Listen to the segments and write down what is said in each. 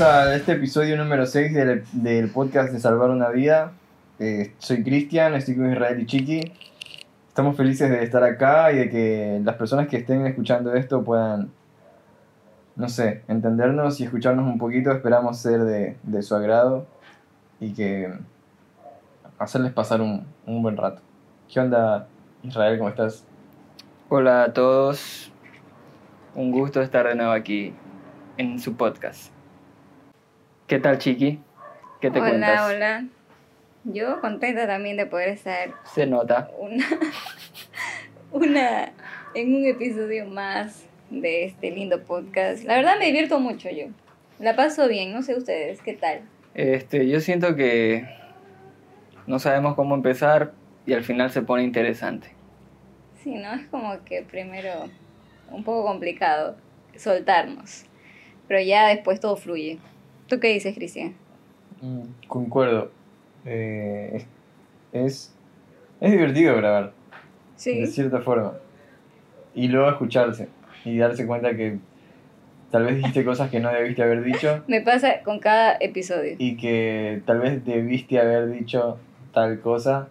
a este episodio número 6 del, del podcast de Salvar una Vida. Eh, soy Cristian, estoy con Israel y Chiqui. Estamos felices de estar acá y de que las personas que estén escuchando esto puedan, no sé, entendernos y escucharnos un poquito. Esperamos ser de, de su agrado y que hacerles pasar un, un buen rato. ¿Qué onda, Israel? ¿Cómo estás? Hola a todos, un gusto estar de nuevo aquí en su podcast. ¿Qué tal, Chiqui? ¿Qué te hola, cuentas? hola. Yo contenta también de poder estar Se nota. una, una en un episodio más de este lindo podcast. La verdad me divierto mucho yo. La paso bien, no sé ustedes, ¿qué tal? Este, yo siento que no sabemos cómo empezar y al final se pone interesante. Sí, ¿no? Es como que primero un poco complicado soltarnos, pero ya después todo fluye. ¿Tú qué dices, Cristian? Mm, Concuerdo. Eh, es, es, divertido grabar, Sí. de cierta forma. Y luego escucharse y darse cuenta que tal vez dijiste cosas que no debiste haber dicho Me pasa con cada episodio. y que tal vez debiste haber dicho tal cosa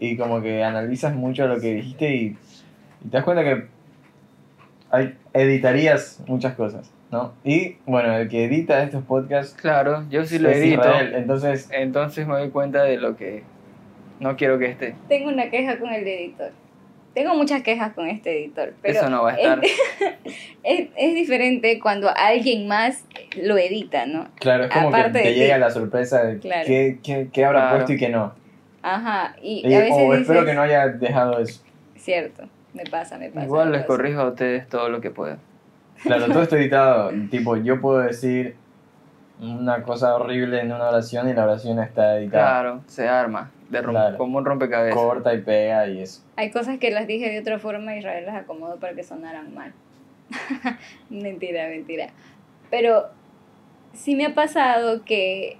y como que analizas mucho lo que dijiste y, y te das cuenta que hay, editarías muchas cosas, ¿no? Y bueno, el que edita estos podcasts Claro, yo sí lo edito, Israel, entonces entonces me doy cuenta de lo que no quiero que esté. Tengo una queja con el editor. Tengo muchas quejas con este editor, pero Eso no va a estar. Es, es, es diferente cuando alguien más lo edita, ¿no? claro, es como Aparte que te llega la sorpresa de Claro. qué, qué- qué habrá Claro. puesto y qué no. Ajá, y Y- a veces o espero que no haya dejado eso. Cierto, me pasa, me pasa. Igual me les pasa. corrijo a ustedes todo lo que pueda. Claro, todo está editado. tipo, yo puedo decir una cosa horrible en una oración y la oración está editada. Claro, se arma, de rom- Claro. como un rompecabezas. Corta y pega y eso. Hay cosas que las dije de otra forma y Israel las acomodó para que sonaran mal. mentira, mentira. Pero sí me ha pasado que...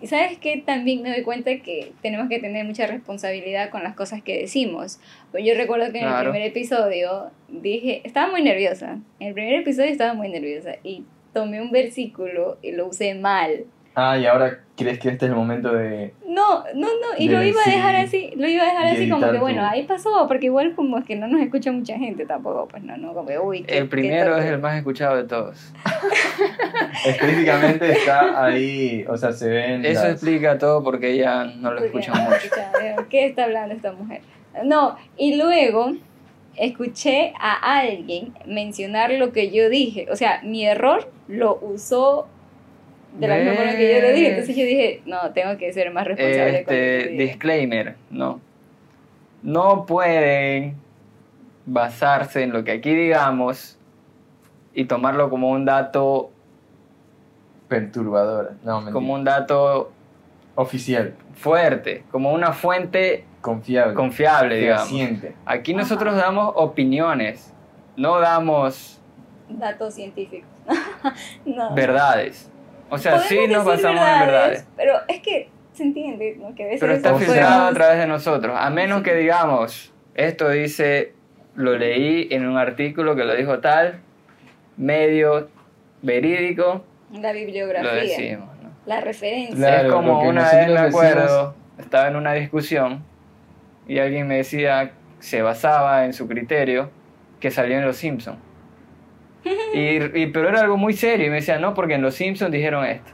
¿Y sabes qué? También me doy cuenta que tenemos que tener mucha responsabilidad con las cosas que decimos. Pues yo recuerdo que en el Claro. primer episodio dije, estaba muy nerviosa. En el primer episodio estaba muy nerviosa y tomé un versículo y lo usé mal. Ah, y ahora crees que este es el momento de. No, no, no, y De lo iba a dejar así, lo iba a dejar así como que bueno, ahí pasó, porque igual como es que no nos escucha mucha gente tampoco, pues no, no, como que uy, qué- El qué primero es el más escuchado de todos. Específicamente está ahí, o sea, se ven. Eso las- explica todo porque ella no lo escucha mucho. eh, ¿Qué está hablando esta mujer? No, y luego escuché a alguien mencionar lo que yo dije, o sea, mi error lo usó de la misma forma que yo lo dije, entonces yo dije, no, tengo que ser más responsable Este disclaimer, no. No pueden basarse en lo que aquí digamos y tomarlo como un dato, Perturbadora. No, como un dato Oficial. fuerte, como una fuente Confiable. confiable, digamos. Aquí Ajá. nosotros damos opiniones, no damos Datos científicos. no. verdades. O sea, sí nos basamos en verdades. Pero es que se entiende, ¿no? Que a veces Pero está filtrado a través de nosotros. A menos que digamos, esto dice, lo leí en un artículo que lo dijo tal, medio verídico, la lo bibliografía, decimos. ¿no? la referencia. Claro, es como lo una vez me acuerdo, estaba en una discusión y alguien me decía, se basaba en su criterio, que salió en Los Simpsons. Y, y- pero era algo muy serio y me decía, no, porque en Los Simpsons dijeron esto.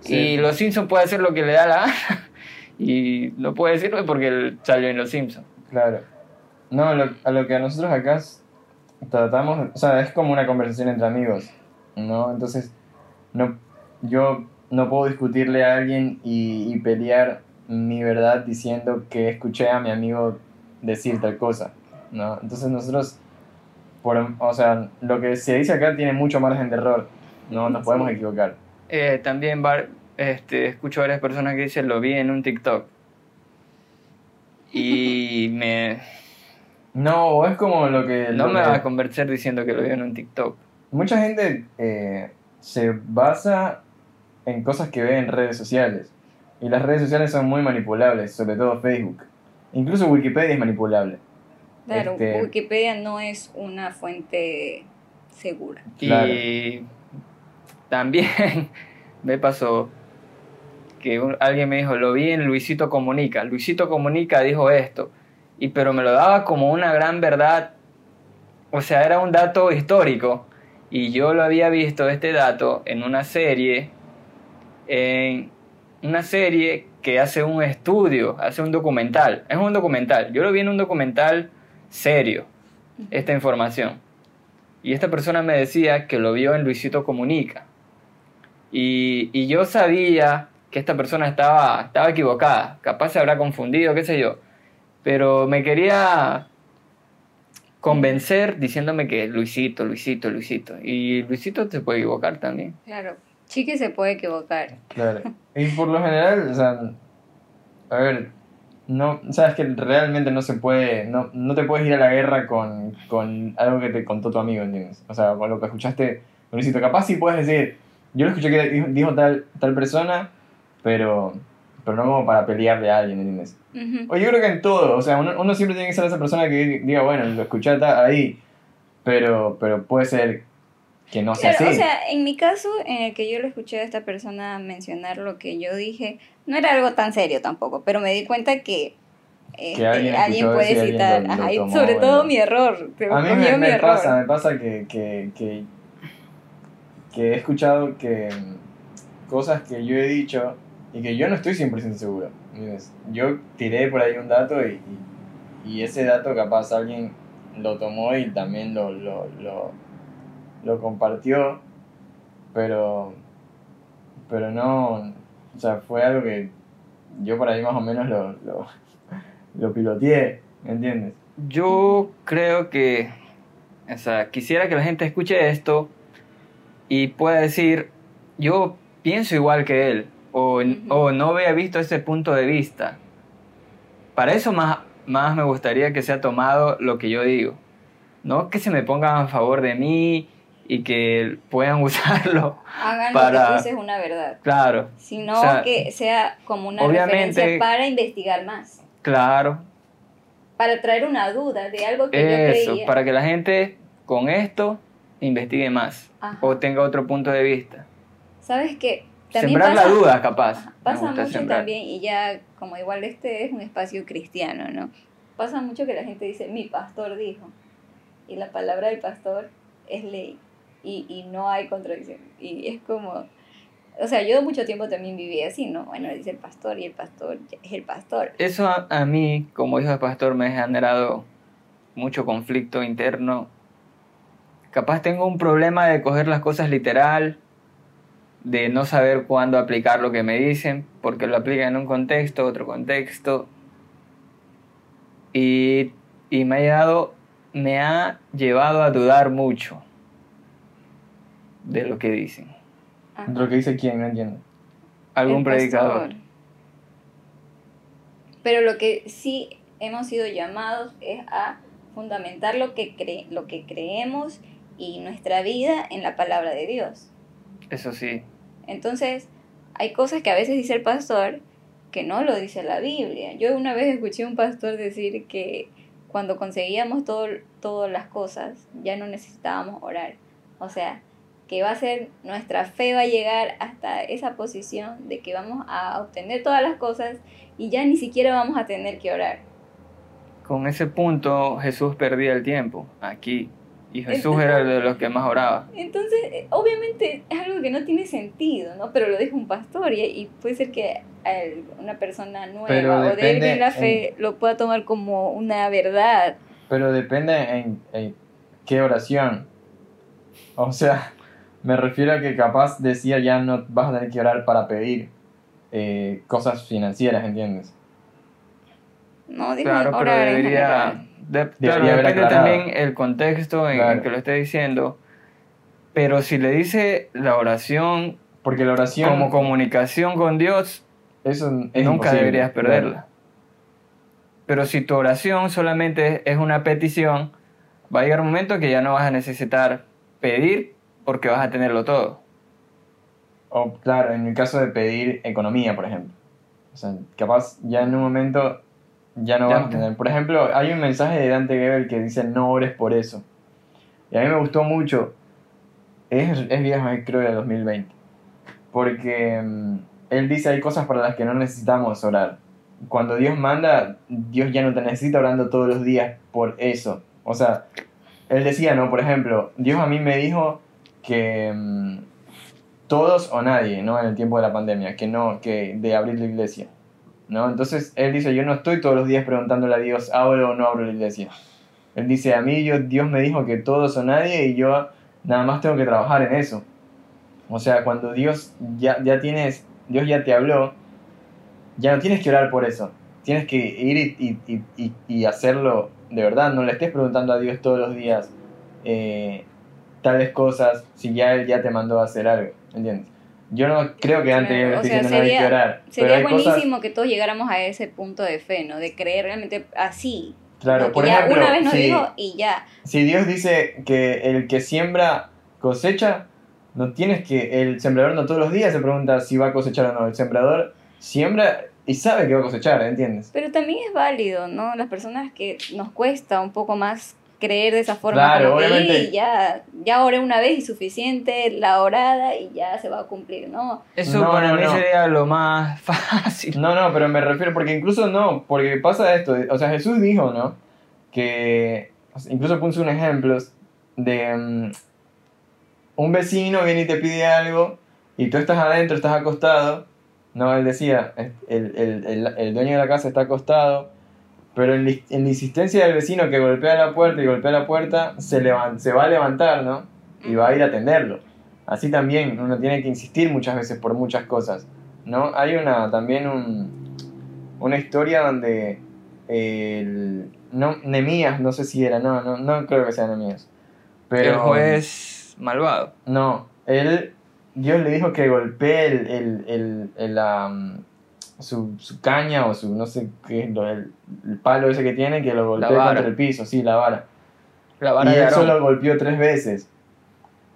Sí. Y Los Simpsons puede hacer lo que le da la gana y no puede decirlo porque él salió en Los Simpsons. Claro. No, lo- a lo que a nosotros acá tratamos, o sea, es como una conversación entre amigos, ¿no? Entonces, no, yo no puedo discutirle a alguien y, y pelear mi verdad diciendo que escuché a mi amigo decir tal cosa, ¿no? Entonces nosotros, por, o sea, lo que se dice acá tiene mucho margen de error, no nos podemos equivocar. Eh, también var- este, escucho varias personas que dicen, lo vi en un TikTok. Y me, No, es como lo que... no lo me va a convencer diciendo que lo vi en un TikTok. Mucha gente eh, se basa en cosas que ve en redes sociales. Y las redes sociales son muy manipulables, sobre todo Facebook. Incluso Wikipedia es manipulable. Claro, Este- Wikipedia no es una fuente segura. Claro. Y también me pasó que un- alguien me dijo, lo vi en Luisito Comunica. Luisito Comunica dijo esto, y pero me lo daba como una gran verdad. O sea, era un dato histórico. Y yo lo había visto, este dato, en una serie, en una serie que hace un estudio, hace un documental. Es un documental. Yo lo vi en un documental serio, esta información. Y esta persona me decía que lo vio en Luisito Comunica. Y, y yo sabía que esta persona estaba, estaba equivocada. Capaz se habrá confundido, qué sé yo. Pero me quería convencer diciéndome que Luisito, Luisito, Luisito. Y Luisito se puede equivocar también. Claro, Chiqui se puede equivocar. Claro. Y por lo general, o sea, a ver, no, sabes que realmente no se puede, no, no te puedes ir a la guerra con, con algo que te contó tu amigo, ¿entiendes? O sea, con lo que escuchaste, Luisito, capaz sí puedes decir, yo lo escuché que dijo, dijo tal, tal persona, pero, pero no como para pelearle a alguien, ¿entiendes? Ujú. O yo creo que en todo, o sea, uno, uno siempre tiene que ser esa persona que diga, bueno, lo escuché ahí, pero, pero puede ser que no sea así. o sea, en mi caso, en el que yo lo escuché a esta persona mencionar lo que yo dije, no era algo tan serio tampoco, pero me di cuenta que, este, alguien alguien, puede alguien citar, lo- lo ajá, y tomó, sobre todo mi error, A mí me, error. pasa, me pasa que, que, que, que he escuchado que cosas que yo he dicho y que yo no estoy 100% seguro. Yo tiré por ahí un dato y, y, y ese dato capaz alguien lo tomó y también lo, lo, lo, compartió, pero, pero no, o sea, fue algo que yo por ahí más o menos lo, lo, lo piloteé, ¿me entiendes? Yo creo que, o sea, quisiera que la gente escuche esto y pueda decir, yo pienso igual que él, o, o no había visto ese punto de vista. Para eso más, más me gustaría que sea tomado lo que yo digo. No que se me pongan a favor de mí y que puedan usarlo. Hagan lo para- que tú dices una verdad, Claro, sino O sea, que sea como una obviamente- referencia para investigar más, claro. para traer una duda de algo que yo Eso, creía. para que la gente con investigue más Ajá. o tenga otro punto de vista. ¿Sabes qué? También Sembrar pasa- la duda, capaz. Ajá, Pasa mucho sembrar. también, y ya como igual este es un espacio cristiano, ¿no? Pasa mucho que la gente dice, mi pastor dijo, y la palabra del pastor es ley, y, y no hay contradicción. Y es como, o sea, yo mucho tiempo también viví así, ¿no? Bueno, dice el pastor, y el pastor es el pastor. Eso a, a mí, como hijo de pastor, me ha generado mucho conflicto interno. Capaz tengo un problema de coger las cosas literal, de no saber cuándo aplicar lo que me dicen, porque lo aplican en un contexto, otro contexto. Y, y me ha llevado, me ha llevado a dudar mucho de lo que dicen. Ajá. Lo que dice quién, no entiendo. Algún El predicador. pastor. Pero lo que sí hemos sido llamados es a fundamentar lo que, cre lo que creemos y nuestra vida en la palabra de Dios. Eso sí. Entonces, hay cosas que a veces dice el pastor que no lo dice la Biblia. Yo una vez escuché a un pastor decir que cuando conseguíamos todo, todas las cosas, ya no necesitábamos orar. O sea, que va a ser, nuestra fe va a llegar hasta esa posición de que vamos a obtener todas las cosas y ya ni siquiera vamos a tener que orar. Con ese punto Jesús perdía el tiempo aquí. Y Jesús era de los que más oraba. Entonces, eh, obviamente es algo que no tiene sentido, ¿no? Pero lo dijo un pastor y, y puede ser que una persona nueva Pero o débil depende en la fe lo pueda tomar como una verdad. Pero depende en, en qué oración. O sea, me refiero a que capaz decía ya no vas a tener que orar para pedir eh, cosas financieras, ¿entiendes? No dijo Claro, pero orar en debería, de- claro, depende también el contexto en, Claro. el que lo esté diciendo. Pero si le dice la oración Porque la oración... como comunicación con Dios, eso es nunca deberías claro. perderla. Pero si tu oración solamente es una petición, va a llegar un momento que ya no vas a necesitar pedir porque vas a tenerlo todo. O claro, en el caso de pedir economía, por ejemplo. O sea, capaz ya en un momento ya no Ya vas a tener. Por ejemplo, hay un mensaje de Dante Gebel que dice no ores por eso. Y a mí me gustó mucho es, es viejo, creo de 2020. Porque mm, él dice hay cosas para las que no necesitamos orar. Cuando Dios manda, Dios ya no te necesita orando todos los días por eso. O sea, él decía, ¿no? Por ejemplo, Dios a mí me dijo que mm, todos o nadie, ¿no? En el tiempo de la pandemia, que no, que de abrir la iglesia, ¿no? Entonces él dice, yo no estoy todos los días preguntándole a Dios, ¿abro o no abro la iglesia? Él dice, a mí yo, Dios me dijo que todos o nadie y yo nada más tengo que trabajar en eso. O sea, cuando Dios ya, ya tienes, Dios ya te habló, ya no tienes que orar por eso. Tienes que ir y, y, y, y hacerlo de verdad. No le estés preguntando a Dios todos los días eh, tales cosas si ya Él ya te mandó a hacer algo. ¿Entiendes? Yo no creo que antes Claro, le o esté sea, diciendo no hay sería- que orar. pero Sería hay buenísimo cosas. que todos llegáramos a ese punto de fe, ¿no? De creer realmente así. Claro, por ya ejemplo, una vez nos si, dijo y ya. si Dios dice que el que siembra cosecha, no tienes que. El sembrador no todos los días se pregunta si va a cosechar o no. El sembrador siembra y sabe que va a cosechar, ¿entiendes? Pero también es válido, ¿no? Las personas que nos cuesta un poco más creer de esa forma. Claro, como obviamente. "Ey, ya, ya oré una vez y suficiente, la orada y ya se va a cumplir, ¿no? Eso No, para no, mí no. sería lo más fácil. No, no, pero me refiero, porque incluso no, porque pasa esto, o sea, Jesús dijo, ¿no? Que, incluso puso un ejemplo de mm, un vecino viene y te pide algo y tú estás adentro, estás acostado, no, él decía, el, el, el, el dueño de la casa está acostado, pero en, la- en la insistencia del vecino que golpea la puerta y golpea la puerta, se, se va a levantar, ¿no? Y va a ir a atenderlo. Así también uno tiene que insistir muchas veces por muchas cosas, ¿no? Hay una también un, una historia donde el, no, Nemías, no sé si era, no, no, no creo que sea Nemías. Pero el juez malvado. no, él, Dios le dijo que golpee el, el, el, su, su caña o su, no sé qué lo- el, el palo ese que tiene, que lo golpee vara. contra el piso, sí, la vara. La vara y de Aarón. solo golpeó tres veces.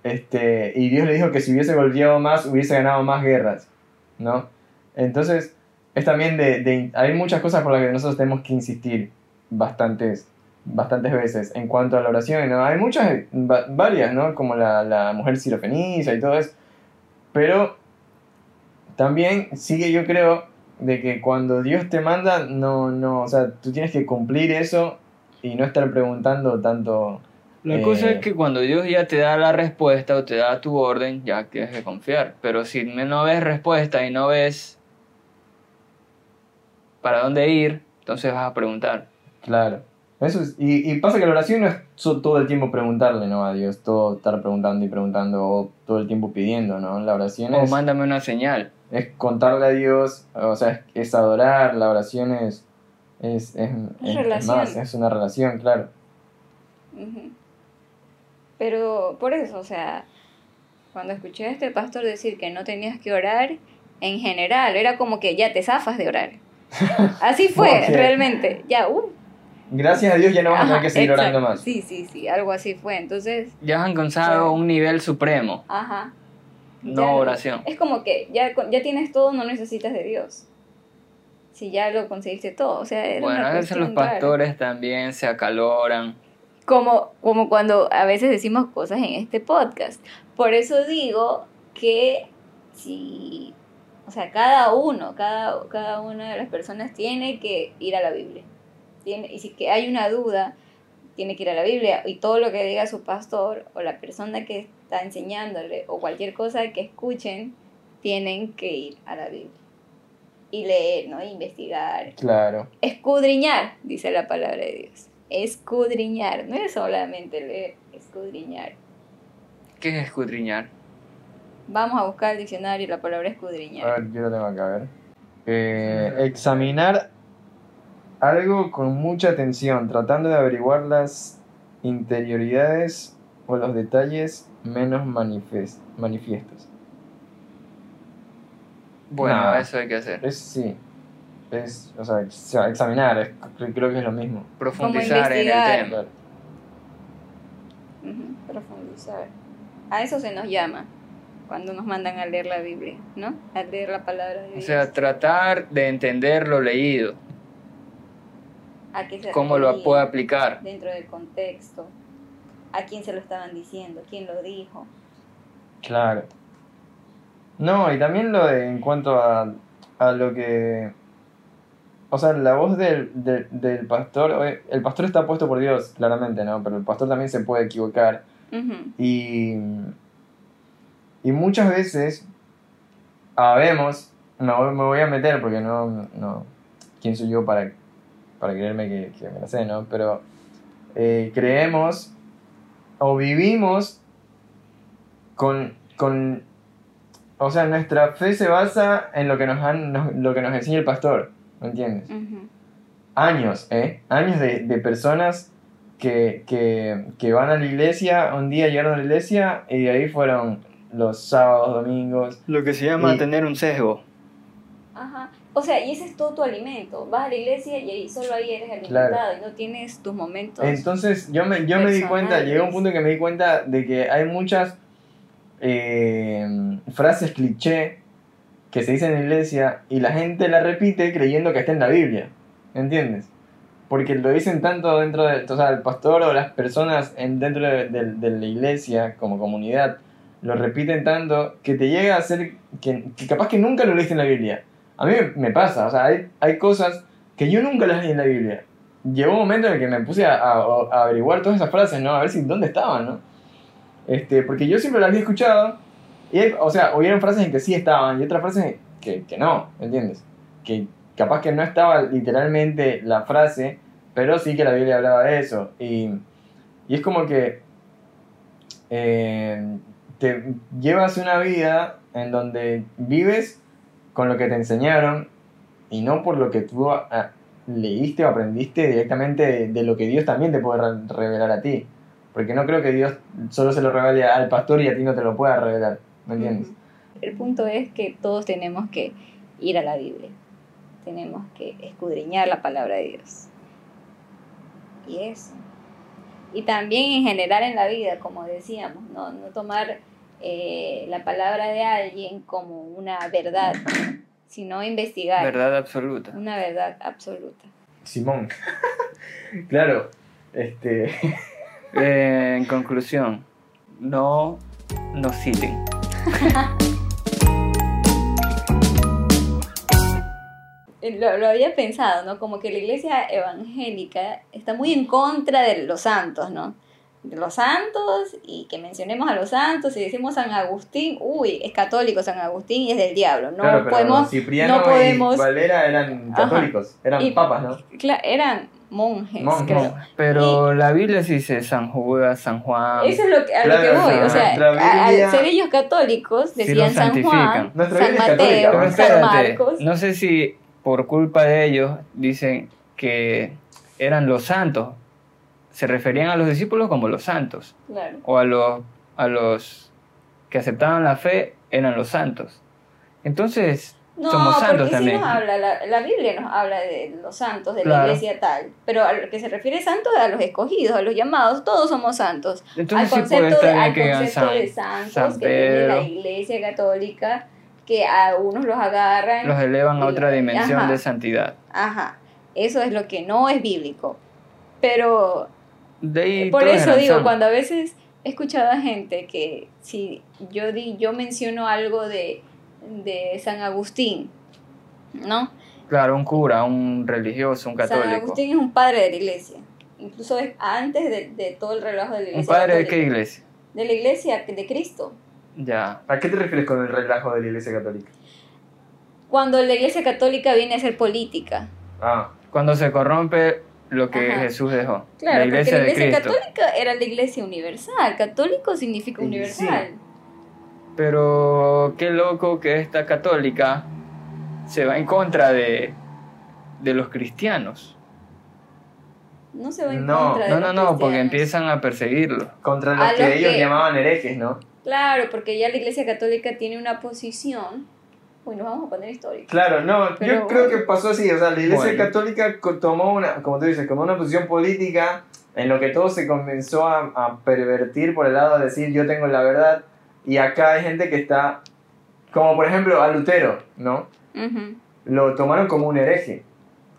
Este, y Dios le dijo que si hubiese golpeado más, hubiese ganado más guerras, ¿no? Entonces, es también de, de- hay muchas cosas por las que nosotros tenemos que insistir bastantes, bastantes veces en cuanto a la oración, ¿no? Hay muchas, va- varias, ¿no? Como la, la mujer sirofenicia y todo eso. Pero también sigue, yo creo, de que cuando Dios te manda, no, no, o sea, tú tienes que cumplir eso y no estar preguntando tanto. La Eh, cosa es que cuando Dios ya te da la respuesta o te da tu orden, ya tienes que confiar. Pero si no ves respuesta y no ves para dónde ir, entonces vas a preguntar. Claro. Eso es- y, y pasa que la oración no es todo el tiempo preguntarle, ¿no? A Dios, todo estar preguntando y preguntando, o todo el tiempo pidiendo, ¿no? La oración O es, mándame una señal. Es contarle a Dios, o sea, es, es adorar, la oración es, es, es, es- es relación. más, es una relación, claro. Pero por eso, o sea, cuando escuché a este pastor decir que no tenías que orar, en general, era como que ya te zafas de orar. Así fue, realmente. Ya, uh. Gracias a Dios ya no vamos a tener que seguir exacto. orando más. Sí, sí, sí, algo así fue. Entonces, Ya has alcanzado Sí. un nivel supremo, ajá. No Ya oración. Es como que ya, ya tienes todo, no necesitas de Dios. Si ya lo conseguiste todo, o sea, era Bueno, a veces los rara. pastores también se acaloran. como, como cuando a veces decimos cosas en este podcast. Por eso digo que si, o sea, cada uno, cada, cada una de las personas tiene que ir a la Biblia. Tiene, y si que hay una duda, tiene que ir a la Biblia. Y todo lo que diga su pastor o la persona que está enseñándole o cualquier cosa que escuchen, tienen que ir a la Biblia. Y leer, ¿no? Investigar, Claro. Escudriñar, dice la palabra de Dios. Escudriñar, no es solamente leer, escudriñar. ¿Qué es escudriñar? Vamos a buscar el diccionario la palabra A escudriñar. ver, yo lo tengo acá, a ver. Eh, examinar algo con mucha atención, tratando de averiguar las interioridades o los detalles menos manifes- manifiestos. Bueno, Nah. eso hay que hacer. Es sí. Es, o sea, ex- examinar, es- cre- creo que es lo mismo. Profundizar en el tema. Claro. Ujú, profundizar. A eso se nos llama cuando nos mandan a leer la Biblia, ¿no? A leer la palabra de O Dios. sea, tratar de entender lo leído, ¿A qué se cómo lo puedo aplicar. Dentro del contexto. ¿A quién se lo estaban diciendo? ¿Quién lo dijo? Claro. No, y también lo de en cuanto a, a lo que... O sea, la voz del, del, del pastor, oye, el pastor está puesto por Dios, claramente, ¿no? Pero el pastor también se puede equivocar. Y, y muchas veces habemos, no me voy a meter porque no, no quién soy yo para, para creerme que, que me la sé, ¿no? Pero eh, creemos o vivimos con, con, o sea, nuestra fe se basa en lo que nos, han, nos- lo que nos enseña el pastor, ¿me entiendes? Años, ¿eh? Años de, de personas que, que, que van a la iglesia, un día llegaron a la iglesia y de ahí fueron los sábados, domingos. Lo que se llama Y- tener un sesgo. Ajá. O sea, y ese es todo tu alimento. Vas a la iglesia y ahí solo ahí eres alimentado Claro. y no tienes tus momentos. Entonces yo me, yo me di cuenta, llegué a un punto en que me di cuenta de que hay muchas eh, frases cliché que se dicen en la iglesia y la gente la repite creyendo que está en la Biblia, ¿entiendes? Porque lo dicen tanto dentro de, o sea, el pastor o las personas en, dentro de, de- de la iglesia como comunidad lo repiten tanto que te llega a ser que, que capaz que nunca lo leíste en la Biblia. A mí me, pasa, o sea, hay, hay cosas que yo nunca las leí en la Biblia. Llegó un momento en el que me puse a, a- averiguar todas esas frases, ¿no? A ver si dónde estaban, ¿no? Este, porque yo siempre las había escuchado y, o sea, hubieron frases en que sí estaban y otras frases que, que no, ¿entiendes? Que capaz que no estaba literalmente la frase, pero sí que la Biblia hablaba de eso. Y, y es como que eh, te llevas una vida en donde vives con lo que te enseñaron y no por lo que tú ah, leíste o aprendiste directamente de, lo que Dios también te puede re- revelar a ti. Porque no creo que Dios solo se lo revele al pastor y a ti no te lo pueda revelar. ¿Me entiendes? El punto es que todos tenemos que ir a la Biblia. Tenemos que escudriñar la palabra de Dios. Y eso. Y también en general en la vida, como decíamos, no, no tomar eh, la palabra de alguien como una verdad, sino investigar Verdad absoluta. una verdad absoluta. Simón. claro. Este. Eh, en conclusión, no nos citen. Lo, lo había pensado, ¿no? Como que la iglesia evangélica está muy en contra de los santos, ¿no? Los santos y que mencionemos a los santos y decimos San Agustín, uy, es católico San Agustín y es del diablo. No claro, pero podemos, Cipriano no podemos- y Valera eran Ajá. católicos, eran Y- papas, ¿no? eran monjes, Monjes. creo. Pero la Biblia sí dice San Judas, San Juan. Eso es lo que, a lo que voy, o sea, Biblia- al ser ellos católicos, decían San. Juan, Nuestra San Mateo, San espérate, Marcos. no sé si por culpa de ellos dicen que eran los santos. Se referían a los discípulos como los santos. Claro. O a los, a los que aceptaban la fe eran los santos. Entonces, No, somos santos porque también. sí nos habla, la, la Biblia nos habla de los santos, de la iglesia tal, pero a lo que se refiere santos es a los escogidos, a los llamados, todos somos santos. Entonces al sí puede concepto, de, al que concepto San, de santos San que tiene la iglesia católica, que a unos los agarran. los elevan a otra dimensión ajá. de santidad. Ajá, eso es lo que no es bíblico. Pero De ahí por eso digo, cuando a veces he escuchado a gente que si yo, di, yo menciono algo de, de San Agustín, ¿no? Claro, un cura, un religioso, un San católico. Agustín es un padre de la iglesia. Incluso es antes de, de todo el relajo de la ¿Un iglesia. padre de qué iglesia? De la iglesia de Cristo. Ya. ¿A qué te refieres con el relajo de la iglesia católica? Cuando la iglesia católica viene a ser política. Ah, Cuando se corrompe lo que Ajá. Jesús dejó. Claro, la iglesia porque la de iglesia Cristo. católica era la iglesia universal. Católico significa universal. Pero qué loco que esta católica se va en contra de, de los cristianos. No se va en No, contra de No, los no, no, porque empiezan a perseguirlos. contra A los que los ellos que- llamaban herejes, ¿no? Claro, porque ya la iglesia católica tiene una posición. Uy, nos vamos a poner históricos. Claro, no, Pero yo creo que pasó así, o sea, la iglesia Bueno. católica tomó una, como tú dices, tomó una posición política en lo que todo se comenzó a, a pervertir por el lado de decir yo tengo la verdad y acá hay gente que está, como por ejemplo a Lutero, ¿no? Ujú. Lo tomaron como un hereje.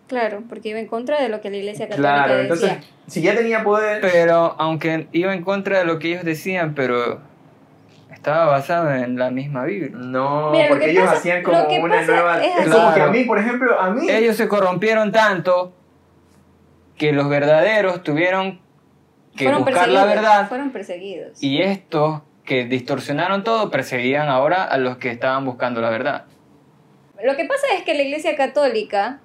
Claro, porque iba en contra de lo que la iglesia católica Claro, decía. entonces, si ya tenía poder, Pero aunque iba en contra de lo que ellos decían, pero estaba basado en la misma Biblia. No, Mira, porque que ellos pasa- hacían como una nueva. es como que a mí, por ejemplo, a mí. Ellos se corrompieron tanto que los verdaderos tuvieron que fueron buscar la verdad Fueron perseguidos. y estos que distorsionaron todo perseguían ahora a los que estaban buscando la verdad. Lo que pasa es que la iglesia católica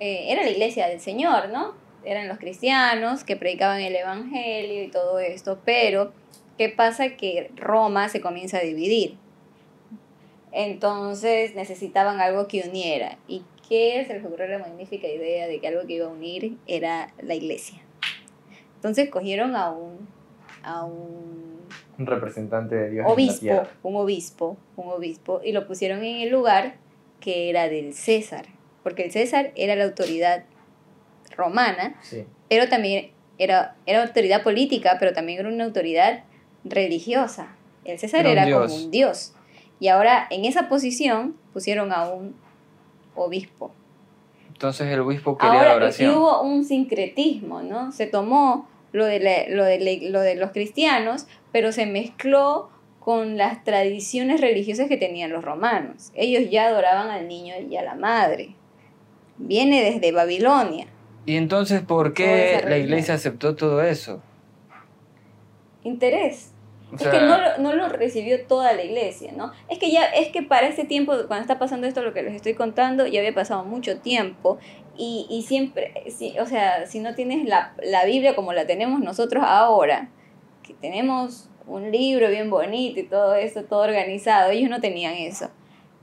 eh, era la iglesia del Señor, ¿no? Eran los cristianos que predicaban el Evangelio y todo esto, pero ¿qué pasa? Que Roma se comienza a dividir. Entonces necesitaban algo que uniera. ¿Y qué se les ocurrió la magnífica idea de que algo que iba a unir era la iglesia? Entonces cogieron a un, a un Un representante de Dios en la obispo, un obispo, un obispo, y lo pusieron en el lugar que era del César, porque el César era la autoridad romana, Sí. pero también era, era autoridad política, pero también era una autoridad religiosa. El César Era como un dios. Y ahora en esa posición pusieron a un obispo. Entonces el obispo quería Ahora, la y oración. hubo un sincretismo, ¿no? Se tomó lo de, la- lo, de la- lo de los cristianos, pero se mezcló con las tradiciones religiosas que tenían los romanos. Ellos ya adoraban al niño y a la madre. Viene desde Babilonia. ¿Y entonces por qué la iglesia aceptó todo eso? Interés. O es que no, lo- no lo recibió toda la iglesia, ¿no? Es que ya, es que para ese tiempo, cuando está pasando esto, lo que les estoy contando, ya había pasado mucho tiempo y, y siempre, sí, o sea, si no tienes la, la Biblia como la tenemos nosotros ahora, que tenemos un libro bien bonito y todo eso, todo organizado, ellos no tenían eso,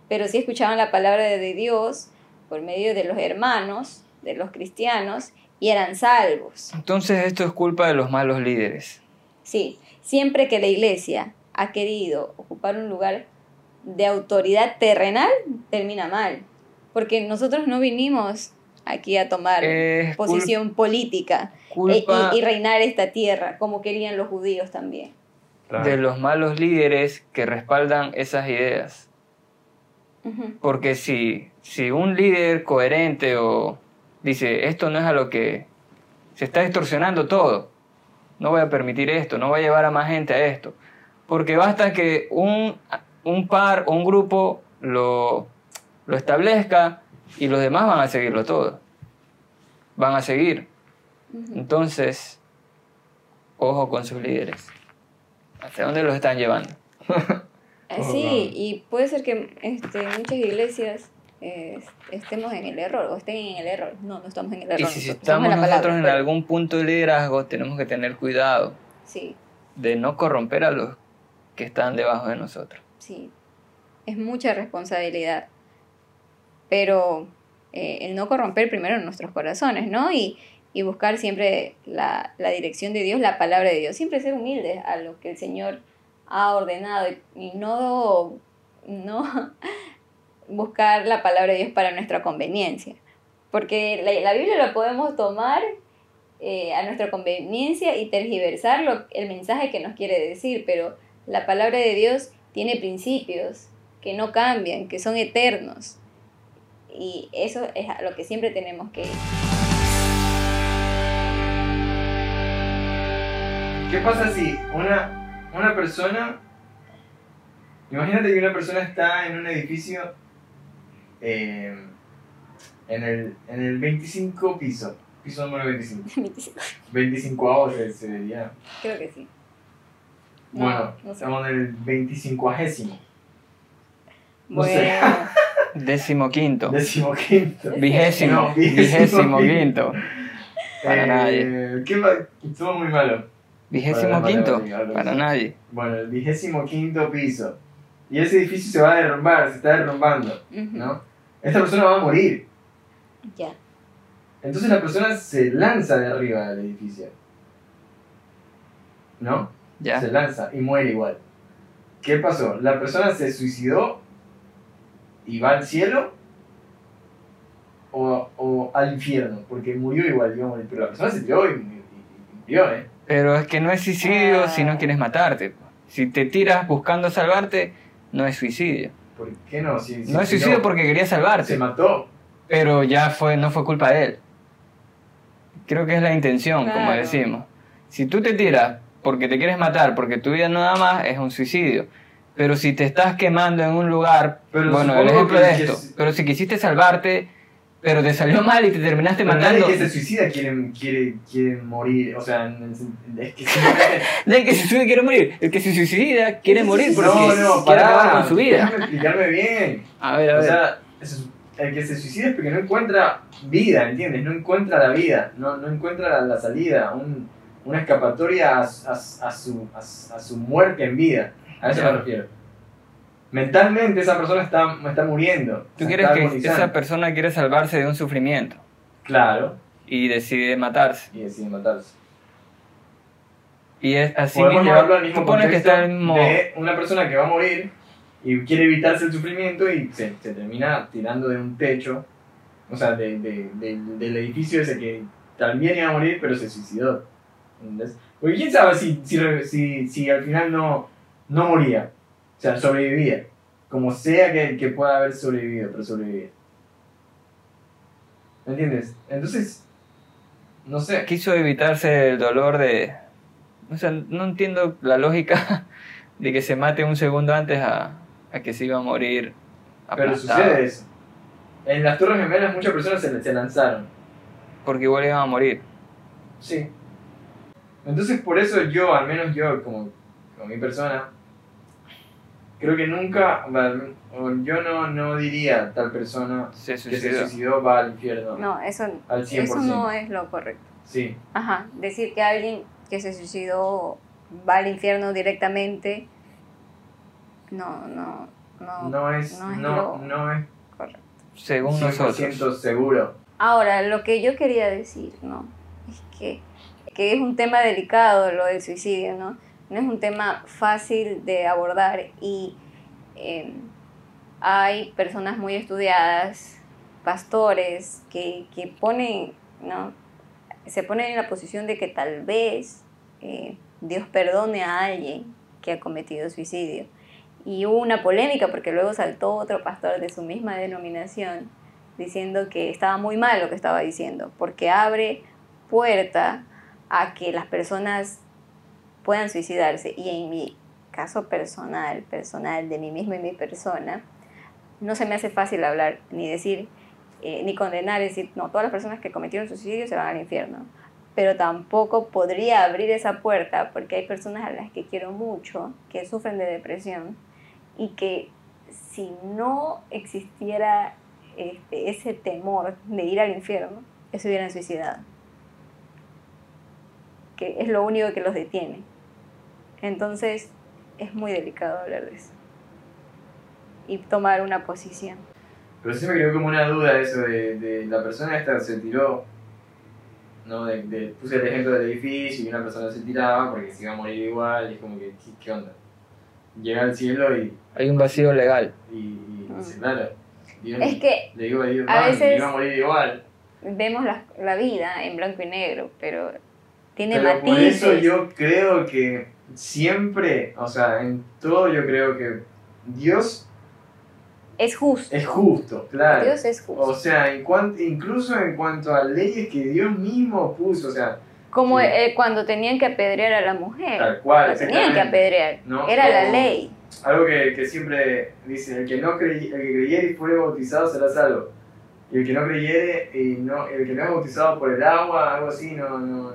pero sí escuchaban la palabra de Dios por medio de los hermanos, de los cristianos, y eran salvos. entonces esto es culpa de los malos líderes. Sí, siempre que la iglesia ha querido ocupar un lugar de autoridad terrenal, termina mal. Porque nosotros no vinimos aquí a tomar cul- posición política e- y, y reinar esta tierra, como querían los judíos también. De los malos líderes que respaldan esas ideas. Porque si, si un líder coherente o dice, esto no es a lo que se está distorsionando todo, no voy a permitir esto, no voy a llevar a más gente a esto. Porque basta que un, un par o un grupo lo, lo establezca y los demás van a seguirlo todo. Van a seguir. Entonces, ojo con sus líderes. ¿Hacia dónde los están llevando? Eh, sí, y puede ser que este, muchas iglesias eh, estemos en el error o estén en el error. No, no estamos en el error. Y si estamos en nosotros palabra, en pero- algún punto de liderazgo, tenemos que tener cuidado Sí, de no corromper a los que están debajo de nosotros. Sí, es mucha responsabilidad, pero eh, el no corromper primero nuestros corazones, ¿no? Y, y buscar siempre la, la dirección de Dios, la palabra de Dios, siempre ser humildes a lo que el Señor ha ordenado y, y no, no buscar la palabra de Dios para nuestra conveniencia, porque la, la Biblia la podemos tomar eh, a nuestra conveniencia y tergiversar el mensaje que nos quiere decir, pero la palabra de Dios tiene principios que no cambian, que son eternos. Y eso es lo que siempre tenemos que... ¿Qué pasa si una, una persona, imagínate que una persona está en un edificio eh, en, el, en el 25 piso, piso número 25, 25 se, se diría. Creo que sí. No, Bueno, no sé. estamos en el 25 no sé. Décimo quinto. décimo quinto. Vigésimo. No, vigésimo quinto. Para nadie. Eh, ¿qué ma- Estuvo muy malo. Vigésimo Para quinto. Para nadie. Bueno, el vigésimo quinto piso. Y ese edificio se va a derrumbar, se está derrumbando, ¿no? Esta persona va a morir. ya. Entonces la persona se lanza de arriba del edificio. ¿No? Ya. Se lanza y muere igual. ¿Qué pasó? ¿La persona se suicidó y va al cielo? O, o al infierno, porque murió igual, iba a morir. Pero la persona se tiró y, y- y murió, ¿eh? Pero es que no es suicidio Ah. si no quieres matarte. Si te tiras buscando salvarte, no es suicidio. ¿Por qué no? Si, si No es se suicidio porque quería se salvarte. mató. Pero ya fue, no fue culpa de él. Creo que es la intención, como decimos. Si tú te tiras porque te quieres matar, porque tu vida no da más, es un suicidio. Pero si te estás quemando en un lugar, Pero bueno, el ejemplo de esto, es- pero si quisiste salvarte, pero te salió mal y te terminaste Pero matando, nadie que se suicida quiere, quiere, quiere morir, o sea, es que el que se suicida quiere morir, el que se suicida quiere morir porque no, no, quiere pará, acabar con su vida. déjame explicarme bien. A ver, a O ver. sea, es- el que se suicida es porque no encuentra vida, ¿entiendes? No encuentra la vida, no, no encuentra la, la salida, un- una escapatoria a, a- a su, a, su muerte en vida. A eso me refiero. Mentalmente esa persona está, está muriendo. Tú quieres que agonizando. esa persona quiere salvarse de un sufrimiento Claro, y decide matarse. y decide matarse. Y es así Podemos mismo, llevarlo al mismo pones que contexto está el mismo... de una persona que va a morir y quiere evitarse el sufrimiento y se, se termina tirando de un techo, o sea, de, de- de- del edificio ese que también iba a morir, pero se suicidó. ¿entendés? Porque quién sabe si, si, si, si al final no, no moría, o sea, sobrevivía, como sea que, que pueda haber sobrevivido, pero sobrevivía. ¿Me entiendes? Entonces, no sé. quiso evitarse el dolor de... O sea, no entiendo la lógica de que se mate un segundo antes a, a que se iba a morir. Pero aplastado. sucede eso. En las Torres Gemelas muchas personas se, se lanzaron. Porque igual iban a morir. Sí. Entonces por eso yo, al menos yo, como, como mi persona, creo que nunca, yo no, no diría tal persona Se que se suicidó. va al infierno. No, eso, Al 100%. eso no es lo correcto. Sí. Ajá, decir que alguien que se suicidó va al infierno directamente, no, no, no, No es, no es no, lo no es correcto. Según 100% nosotros. seguro. Ahora, lo que yo quería decir, ¿no? Es que, que es un tema delicado lo del suicidio, ¿no? No es un tema fácil de abordar y eh, hay personas muy estudiadas, pastores, que, que ponen, ¿no? Se ponen en la posición de que tal vez eh, Dios perdone a alguien que ha cometido suicidio. Y hubo una polémica porque luego saltó otro pastor de su misma denominación diciendo que estaba muy mal lo que estaba diciendo, porque abre puerta a que las personas puedan suicidarse. Y en mi caso personal, personal de mí mismo y mi persona, no se me hace fácil hablar ni decir, eh, ni condenar, decir, no, todas las personas que cometieron suicidio se van al infierno. Pero tampoco podría abrir esa puerta porque hay personas a las que quiero mucho, que sufren de depresión y que si no existiera este, ese temor de ir al infierno, se hubieran suicidado. Que es lo único que los detiene. Entonces, es muy delicado hablar de eso. Y tomar una posición. Pero sí me quedó como una duda eso de, de la persona esta se tiró, ¿no? De, de- puse el ejemplo del edificio y una persona se tiraba porque se iba a morir igual y es como que, ¿qué, qué onda? Llega al cielo y, Hay un vacío legal. y, y Mm. dice, claro, Dios, Es que le digo a Dios, a "Man, veces- iba a morir igual. vemos la, la vida en blanco y negro, pero tiene Pero por eso yo creo que siempre, o sea, en todo yo creo que Dios Es justo. es justo, claro. Dios es justo. O sea, en cuanto, incluso en cuanto a leyes que Dios mismo puso, o sea, Como sí. eh, cuando tenían que apedrear a la mujer. tal cual, La tenían que apedrear. No, Era la ley. Algo que, que siempre dice, el que no crey- el que creyere y fuere bautizado será salvo. Y el que no creyere y no, el que no es bautizado por el agua, algo así, no, no, no,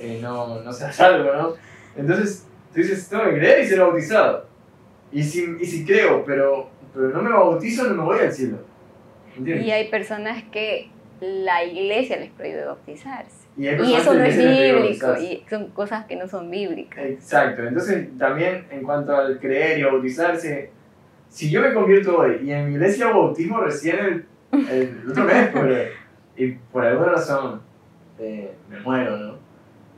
eh, no, no será salvo, ¿no? Entonces, tú dices, tengo que creer y ser bautizado. Y si, y si creo, pero, pero no me bautizo, no me voy al cielo. ¿Entiendes? Y hay personas que la iglesia les prohíbe bautizarse. Y, Y eso no es bíblico. Y son cosas que no son bíblicas. Exacto, entonces también en cuanto al creer y bautizarse, si yo me convierto hoy y en mi iglesia bautismo recién el, el otro mes, y por alguna razón eh, me muero, ¿no?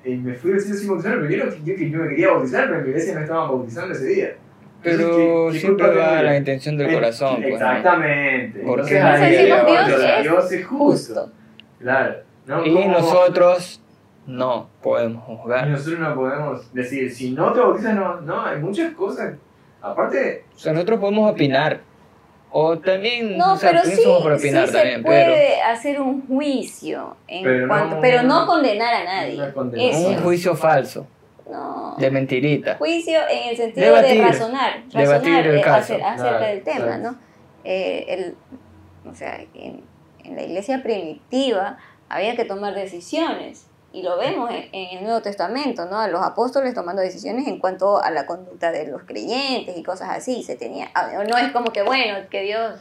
Y me fui cielo sin bautizarme, pero yo, no- yo, que yo me quería bautizar, pero en mi iglesia no estaban bautizando ese día. Pero Entonces, ¿qué- siempre va la intención del Eh, corazón. pues, ¿no? Exactamente. Porque Entonces, Por eso ahí decimos, le Dios es Dios es justo. Justo. Claro. ¿no? Y nosotros no podemos Y juzgar. nosotros no podemos decir, si no te bautizas, no, no, hay muchas cosas. Aparte, O sea, nosotros podemos opinar. O también, No, o sea, pero también sí, se puede hacer un juicio en Pero no- cuanto, pero no condenar a nadie. No condenar. pero Eso. un juicio falso. no. De mentirita. Juicio en el sentido Debatir. de razonar, Debatir razonar el eh, caso. acer- acerca Claro, del tema, claro. ¿no? Eh, el, o sea, en, en la iglesia primitiva había que tomar decisiones y lo vemos en, en el Nuevo Testamento, ¿no? A los apóstoles tomando decisiones en cuanto a la conducta de los creyentes y cosas así. Se tenía, no es como que bueno que Dios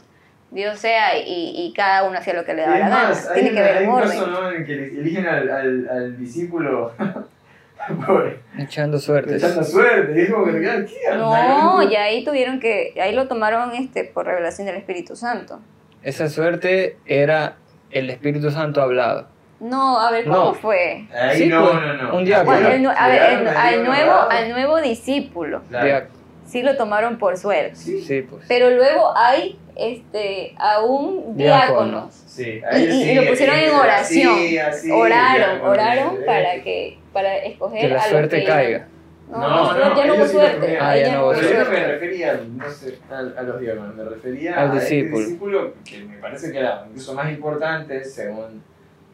Dios sea y, y cada uno hacía lo que le daba la gana. Tiene que haber hay un un orden. caso ¿no? en el que eligen al, al, al discípulo por Echando suertes. echando suerte. Y es como que, ¿qué? No, y ahí tuvieron que, ahí lo tomaron este por revelación del Espíritu Santo. Esa suerte era el Espíritu Santo hablado. No, a ver, ¿cómo No. fue? Ahí Sí, no, pues, no, no. un diácono. Bueno, el a ver, el- al, nuevo, al nuevo discípulo, Claro. Ya- sí lo tomaron por suerte. Sí, Sí, pues. Pero luego hay este, aún Diáconos. diáconos. sí. Y, y- y lo pusieron en oración. Así, así, oraron, ya, oraron eh, para que para escoger Que la a suerte que- caiga. No, no, ya no ellos hubo sí suerte. Ah, ya ya no no hubo hubo Pero yo no me suerte. refería, no sé, a, a los diáconos, me refería Al a discípulo. este discípulo que me parece que era incluso más importante según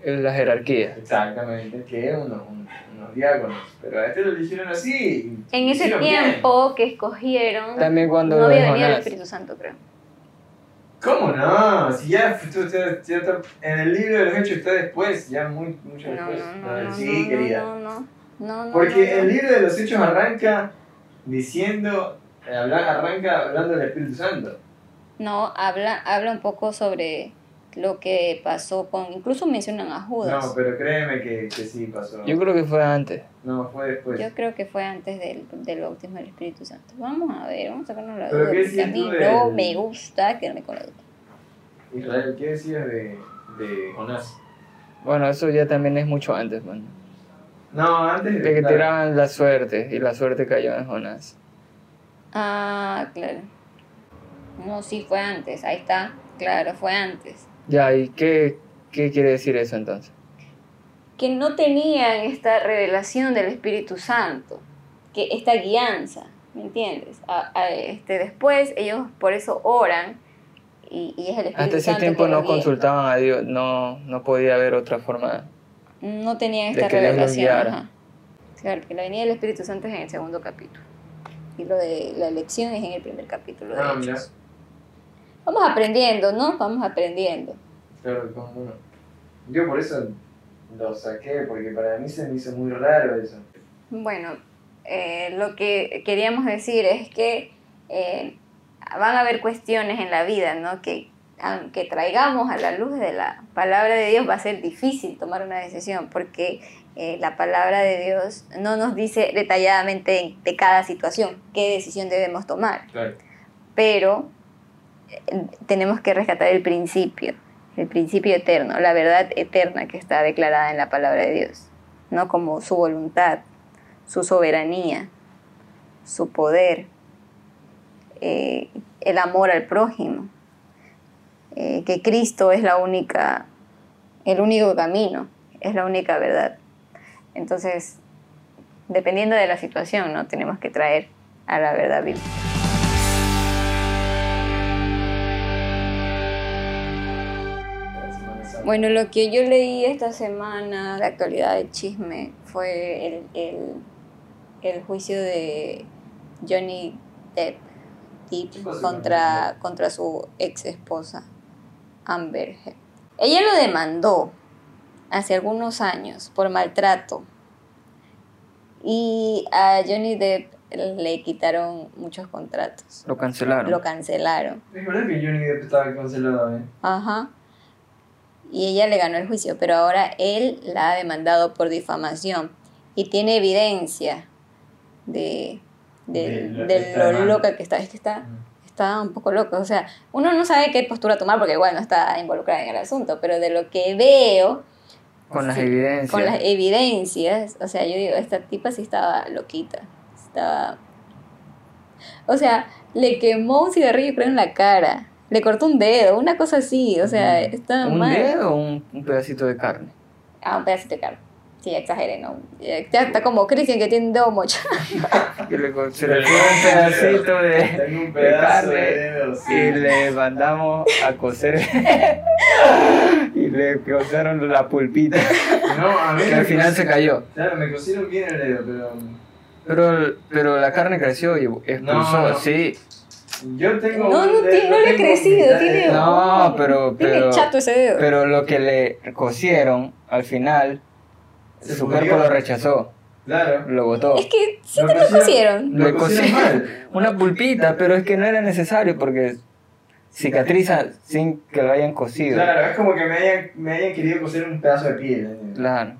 Es la jerarquía. exactamente que unos, un- unos diáconos. Pero a este lo eligieron así. En ese bien. tiempo que escogieron, También cuando no había venido el. Espíritu Santo, creo. ¿Cómo no? Si ya, tú- ya está- en el libro de los hechos está después, ya muy, mucho No, después. no, Ah, no, sí, no, querida. no, no, no, no, Porque no, no. el libro de los hechos arranca diciendo, eh, habla- arranca hablando del Espíritu Santo. No, habla, habla un poco sobre lo que pasó con, incluso mencionan a Judas. No, pero créeme que, que sí pasó. Yo creo que fue antes. No, fue después. Yo creo que fue antes del, del bautismo del Espíritu Santo. Vamos a ver, vamos a sacarnos la ¿Pero duda, porque a mí no me gusta quedarme con la duda. Israel, ¿qué decías de, de Jonás? Bueno, eso ya también es mucho antes, man. No, antes De que claro. tiraban la suerte y la suerte cayó en Jonás. Ah, claro. No, sí fue antes, ahí está, claro, fue antes. Ya, ¿y qué, qué quiere decir eso entonces? Que no tenían esta revelación del Espíritu Santo, que esta guianza, ¿me entiendes? A- a- este, después ellos por eso oran y, y es el Espíritu Hasta ese Santo tiempo que no consultaban a Dios, no, no podía haber otra forma. No tenían de esta que Dios los revelación. Claro, que la venida del Espíritu Santo es en el segundo capítulo. Y lo de la elección es en el primer capítulo de Ah. Vamos aprendiendo, ¿no? Vamos aprendiendo. Claro, como no. Yo por eso lo saqué, porque para mí se me hizo muy raro eso. Bueno, eh, lo que queríamos decir es que eh, van a haber cuestiones en la vida, ¿no? Que aunque traigamos a la luz de la palabra de Dios va a ser difícil tomar una decisión porque eh, la palabra de Dios no nos dice detalladamente de cada situación qué decisión debemos tomar, Claro. pero tenemos que rescatar el principio, el principio eterno, la verdad eterna que está declarada en la palabra de Dios, no como su voluntad, su soberanía, su poder, eh, el amor al prójimo, eh, que Cristo es la única, el único camino, es la única verdad. Entonces, dependiendo de la situación, no tenemos que traer a la verdad bíblica. Bueno, lo que yo leí esta semana de actualidad de chisme fue el, el, el juicio de Johnny Depp, Depp ¿Qué pasó con contra, contra su ex esposa Amber Heard. Ella lo demandó hace algunos años por maltrato y a Johnny Depp le quitaron muchos contratos, Lo cancelaron. lo cancelaron. Es verdad que Johnny Depp estaba cancelado, ¿eh? Ajá. Y ella le ganó el juicio, pero ahora él la ha demandado por difamación y tiene evidencia de, de, De lo de loca que está. Es que está, está un poco loca. O sea, uno no sabe qué postura tomar porque, bueno, está involucrada en el asunto, pero de lo que veo, Con las sí, evidencias. con las evidencias, o sea, yo digo, esta tipa sí estaba loquita. Estaba. O sea, le quemó un cigarrillo, creo, en la cara. Le cortó un dedo, una cosa así. O sea, Mm. ¿Un mal. dedo o un, un pedacito de carne? Ah, un pedacito de carne. Sí, exageré, ¿no? Ya está como Cristian que tiene un dedo mocho. Que le, co- se le fue un pedacito de, Tengo un de pedazo carne de dedo, sí. y le mandamos a coser y le cosieron la pulpita No, a mí que al final se cayó. Claro, me cosieron bien el dedo, pero Pero, pero la carne creció y expulsó, No, no. sí. Yo tengo. No, no, tiene- no le tengo crecido, tiene- No, pero, Tiene pero, chato ese dedo. pero lo que le cosieron al final, Se su cuerpo lo rechazó, Claro. lo botó. Es que sí Lo te lo cosieron-. Lo Le cosieron mal. una pulpita, pero es que no era necesario porque cicatriza sin que lo hayan cosido. Claro, es como que me hayan, me hayan querido coser un pedazo de piel. ¿eh? Claro.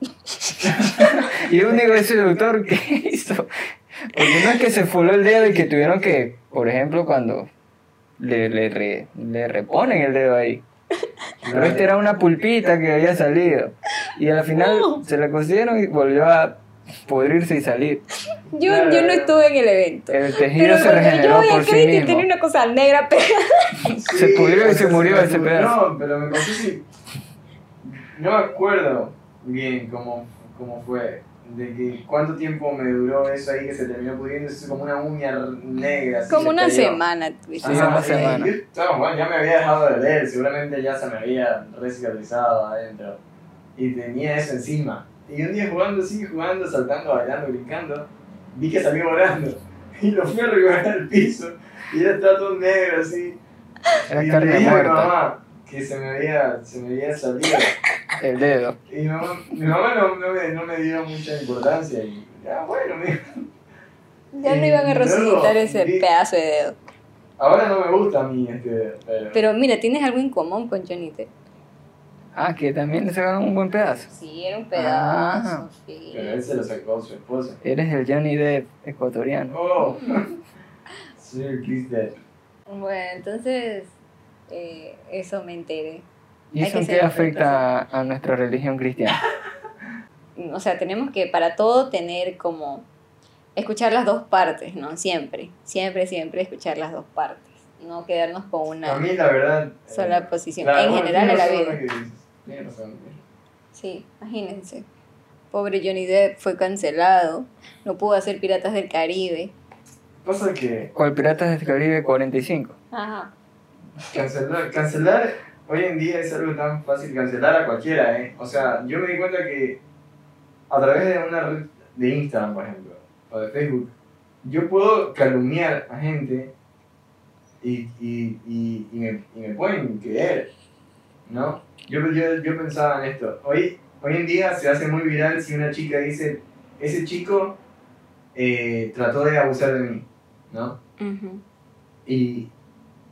y yo digo, ese doctor, ¿qué hizo? Porque no es que se fuló el dedo y que tuvieron que, por ejemplo, cuando le, le, re- le reponen el dedo ahí. Pero este era una pulpita que había salido. Y al final se la cosieron y volvió a pudrirse y salir. Yo, yo no estuve en el evento. El tejido Pero se yo regeneró vi por el sí crédito y mismo. tenía una cosa negra pegada. Se pudrió y se murió me ese pedazo. No, pero me pasó si. No me acuerdo bien cómo, cómo fue. De que cuánto tiempo me duró eso ahí que se terminó pudriendo. Es como una uña negra. así Como una cayó. semana. tuviste. Una semana. bueno, ya me había dejado de leer, seguramente ya se me había recicatrizado adentro. Y tenía eso encima. Y un día jugando así, jugando, saltando, bailando, brincando, vi que salió volando. Y lo fui a recoger al piso. Y era estaba todo negro así. Era y le carne dije a mi muerta, mamá que se me había, se me había salido. el dedo. Y mi mamá, mi mamá no, no, me, no me dio mucha importancia. Y ya, bueno, me. Ya no iban a resucitar ese vi- pedazo de dedo. Ahora no me gusta a mí este. Pero, Pero mira, tienes algo en común con Johnny Depp. Ah, que también le sacaron un buen pedazo. Sí, era un Ah. pedazo. sí. pero él se lo sacó a su esposa. Eres el Johnny Depp ecuatoriano. Oh, soy el Chris Depp. Bueno, entonces eh, eso me enteré. ¿Y eso que en qué afecta a nuestra religión cristiana? O sea, tenemos que para todo tener como escuchar las dos partes, ¿no? Siempre, siempre, siempre escuchar las dos partes. No quedarnos con A una mí, la verdad. sola eh, posición. en bueno, general en la vida. tienes razón. Sí, imagínense. Pobre Johnny Depp fue cancelado. No pudo hacer Piratas del Caribe. Pasa que ¿Cuál Piratas del Caribe 45? Ajá. Cancelar, cancelar hoy en día es algo tan fácil cancelar a cualquiera, ¿eh? O sea, yo me di cuenta que a través de una red de Instagram, por ejemplo, o de Facebook, yo puedo calumniar a gente y, y, y, y, me, y me pueden creer, ¿no? Yo, yo, yo pensaba en esto. Hoy, hoy en día se hace muy viral si una chica dice, ese chico eh, trató de abusar de mí, ¿no? Y,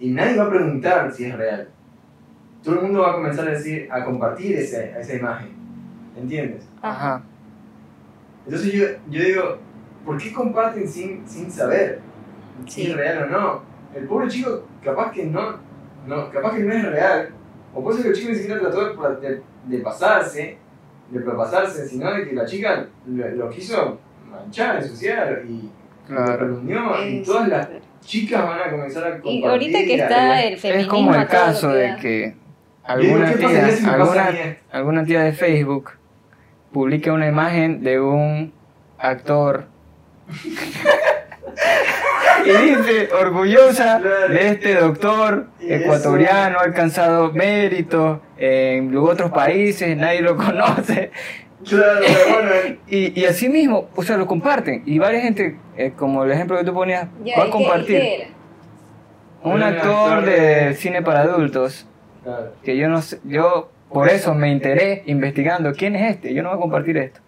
y nadie va a preguntar si es real. Todo el mundo va a comenzar a decir, a compartir ese, esa imagen. ¿Entiendes? Ajá. Entonces yo, yo digo, ¿por qué comparten sin, sin saber si es real o no? El pobre chico capaz que no, no, capaz que no es real. O puede ser que el chico ni siquiera trató de, de, de pasarse, de propasarse, sino de que la chica lo, lo quiso manchar, ensuciar y lo Claro. calumnió. Y todas las chicas van a comenzar a compartir. Y ahorita que a- está el Es feminismo como el caso de que alguna ¿qué pasaría tía, si alguna, alguna tía de Facebook publica una imagen de un actor y dice orgullosa de este doctor ecuatoriano ha alcanzado méritos en otros países nadie lo conoce Claro, bueno, y, y así mismo o sea lo comparten y varias gente eh, como el ejemplo que tú ponías Ya, va a ¿y qué- compartir qué un actor de cine para adultos claro. que yo no sé, yo por eso me enteré investigando quién es este, yo no voy a compartir esto.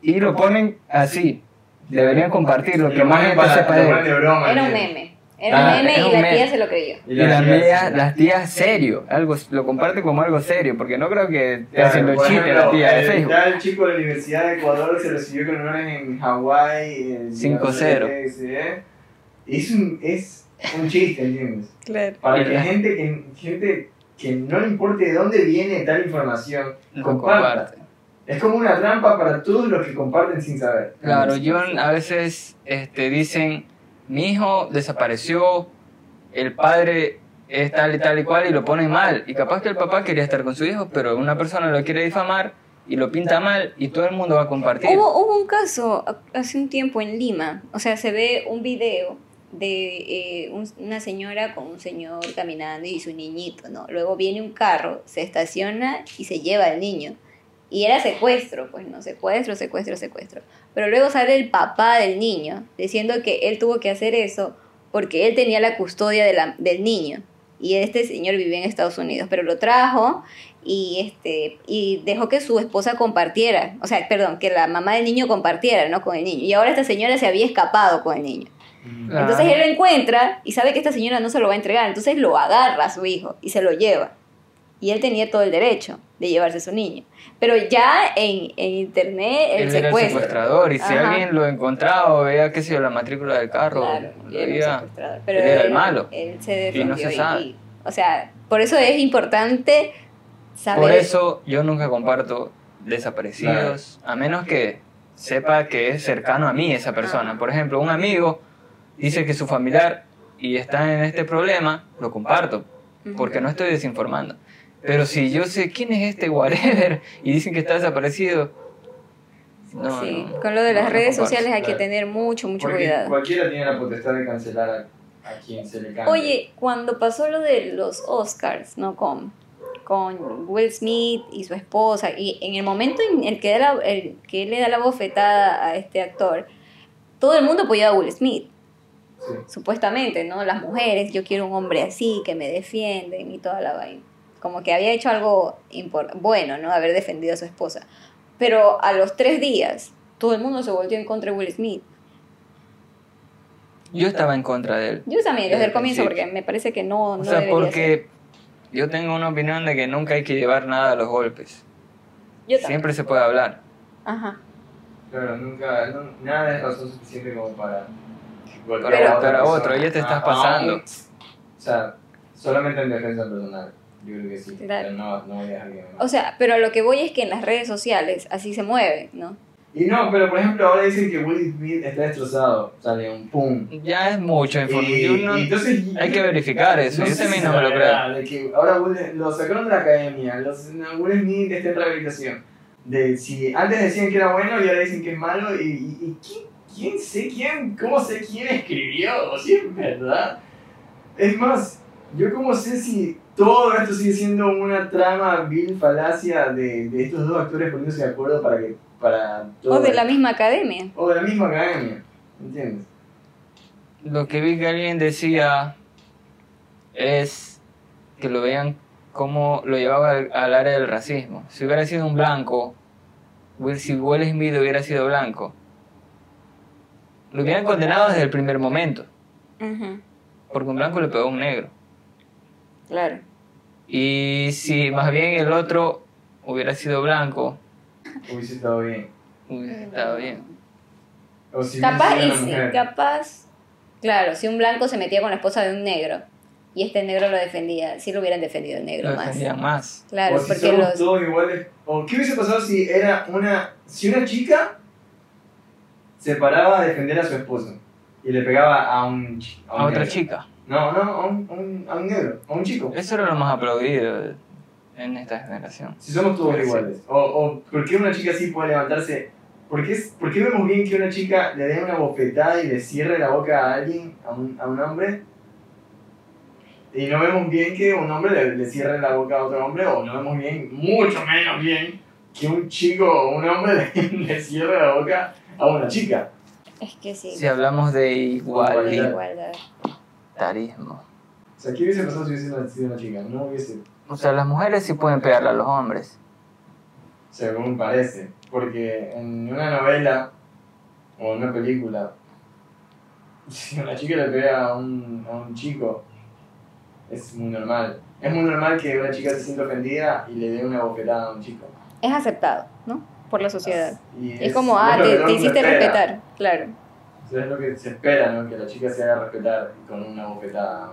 Y lo ponen así, deberían compartir lo que más gente sepa de él. Era un ¿eh? meme. Era Ah, un meme es y un la tía se lo creyó. Y las tía- tías, las tías serio, algo, lo comparten como algo serio, porque no creo que esté Claro, haciendo por chiste la tía de el- Facebook. Ya el chico de la Universidad de Ecuador se recibió con honores en Hawái. eh, 5-0. ¿eh? Es un, es un chiste, ¿entiendes? Claro. Para que la- gente que, gente que no le importe de dónde viene tal información, Lo comparta. comparten. Es como una trampa para todos los que comparten sin saber. Claro, John a veces este, dicen, mi hijo desapareció, el padre es tal y tal y cual y lo ponen mal. Y capaz que el papá quería estar con su hijo, pero una persona lo quiere difamar y lo pinta mal y todo el mundo va a compartir. Hubo, un caso hace un tiempo en Lima, o sea, se ve un video de eh, un- una señora con un señor caminando y su niñito, ¿no? Luego viene un carro, se estaciona y se lleva al niño. Y era secuestro, pues no, secuestro, secuestro, secuestro. Pero luego sale el papá del niño diciendo que él tuvo que hacer eso porque él tenía la custodia de la- del niño. Y este señor vivía en Estados Unidos, pero lo trajo y, este, y dejó que su esposa compartiera, o sea, perdón, que la mamá del niño compartiera, ¿no? Con el niño. Y ahora esta señora se había escapado con el niño. Entonces él lo encuentra y sabe que esta señora no se lo va a entregar, entonces lo agarra a su hijo y se lo lleva. Y él tenía todo el derecho de llevarse a su niño. Pero ya en, en internet el Él era el secuestro. secuestrador y si Ajá. alguien lo encontraba o veía, qué sé yo, la matrícula del carro, Claro, lo él era veía. Pero él era el malo. Él se Y no defendió. se sabe. y- o sea, por eso es importante saber. Por eso yo nunca comparto desaparecidos, a menos que sepa que es cercano a mí esa persona. Ah. Por ejemplo, un amigo dice que su familiar y está en este problema, lo comparto, porque no estoy desinformando. Pero si yo sé quién es este whatever y dicen que está desaparecido, no, sí, no, con lo de las no, redes sociales hay que tener mucho, mucho Porque cuidado. cualquiera tiene la potestad de cancelar a, a quien se le cante. Oye, cuando pasó lo de los Oscars, ¿no? Con, con Will Smith y su esposa, y en el momento en el que, da la- el que él le da la bofetada a este actor, todo el mundo apoyaba a Will Smith, Sí. supuestamente, ¿no? Las mujeres, yo quiero un hombre así, que me defienden y toda la vaina. Como que había hecho algo bueno, ¿no? Haber defendido a su esposa. Pero a los tres días, todo el mundo se volvió en contra de Will Smith. Yo estaba en contra de él. Yo también, desde el Desde comienzo, el porque me parece que no, O no sea, debería ser. porque yo tengo una opinión de que nunca hay que llevar nada a los golpes. Yo también. Siempre se puede hablar. Ajá. Claro, nunca, no- nada es razón suficiente como para golpear Para a golpear a persona. otro, ya te estás Ah, pasando. aún- o sea, solamente en defensa personal. Yo creo que sí. Claro. Pero no, no voy a dejar que O sea, pero a lo que voy es que en las redes sociales así se mueve, ¿no? Y no, pero por ejemplo, ahora dicen que Will Smith está destrozado. Sale un pum. Ya es mucho información. y entonces, hay que verificar eso. yo sé también no me lo creo. que ahora Will- lo sacaron de la academia. Los, no, Will Smith está en rehabilitación. De si antes decían que era bueno y ahora dicen que es malo. ¿Y, y, y quién, quién sé quién? ¿Cómo sé quién escribió? Si es verdad. Es más, yo cómo sé si todo esto sigue siendo una trama vil falacia de, de estos dos actores poniéndose de acuerdo para que para todo O de la misma academia. o de la misma academia, ¿entiendes? Lo que vi que alguien decía es que lo vean como lo llevaba al, al área del racismo. Si hubiera sido un blanco, Will- si Will Smith hubiera sido blanco, lo hubieran condenado desde el primer momento, porque un blanco le pegó a un negro. Claro. Y si más bien el otro hubiera sido blanco, Hubiese estado bien. hubiese estado bien. O si Capaz, y capaz. Claro, si un blanco se metía con la esposa de un negro y este negro lo defendía, sí lo hubieran defendido el negro Lo más. más. Claro, o si porque los. todos iguales. O qué hubiese pasado si era una. Si una chica se paraba a defender a su esposo y le pegaba a un. chi- un A otra chica. No, no, a un, a un, a un negro, a un chico. Eso era lo más aplaudido en esta generación. Si somos todos Sí. iguales. O, o ¿por qué una chica sí puede levantarse? ¿Por qué, es- por qué vemos bien que una chica le dé una bofetada y le cierre la boca a alguien, a un, a un hombre? Y no vemos bien que un hombre le, le cierre la boca a otro hombre, o no vemos bien, mucho menos bien, que un chico o un hombre le, le cierre la boca a una chica. Es que sí. Si hablamos de de igualdad. igualdad. O sea, ¿qué hubiese pasado si hubiese nacido una chica? No hubiese, O sea, las mujeres sí pueden pegarle a los hombres. según parece. Porque en una novela o en una película, si una chica le pega a un, a un chico, es muy normal. Es muy normal que una chica se sienta ofendida y le dé una bofetada a un chico. Es aceptado, ¿no? Por la sociedad. Y Es como, ah, te, hiciste respetar, claro. O sea, es lo que se espera, ¿no? Que la chica se haga respetar con una bofetada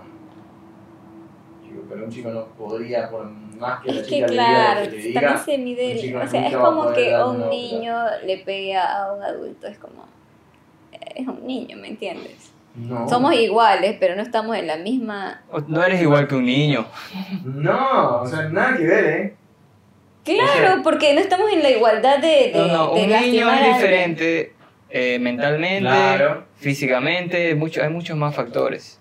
chico. Pero un chico no podría, por más que la Es que chica le claro, diga, que le diga, también se mide, chico o sea, es como que un niño le pega a un adulto, es como, es un niño, ¿me entiendes? no. Somos iguales, pero no estamos en la misma... O- No eres igual que un niño. No, o sea, nada que ver, ¿eh? Claro, porque no estamos en la igualdad de, de, No, no, de un niño es diferente eh, mentalmente, Claro. físicamente, mucho, hay muchos más factores.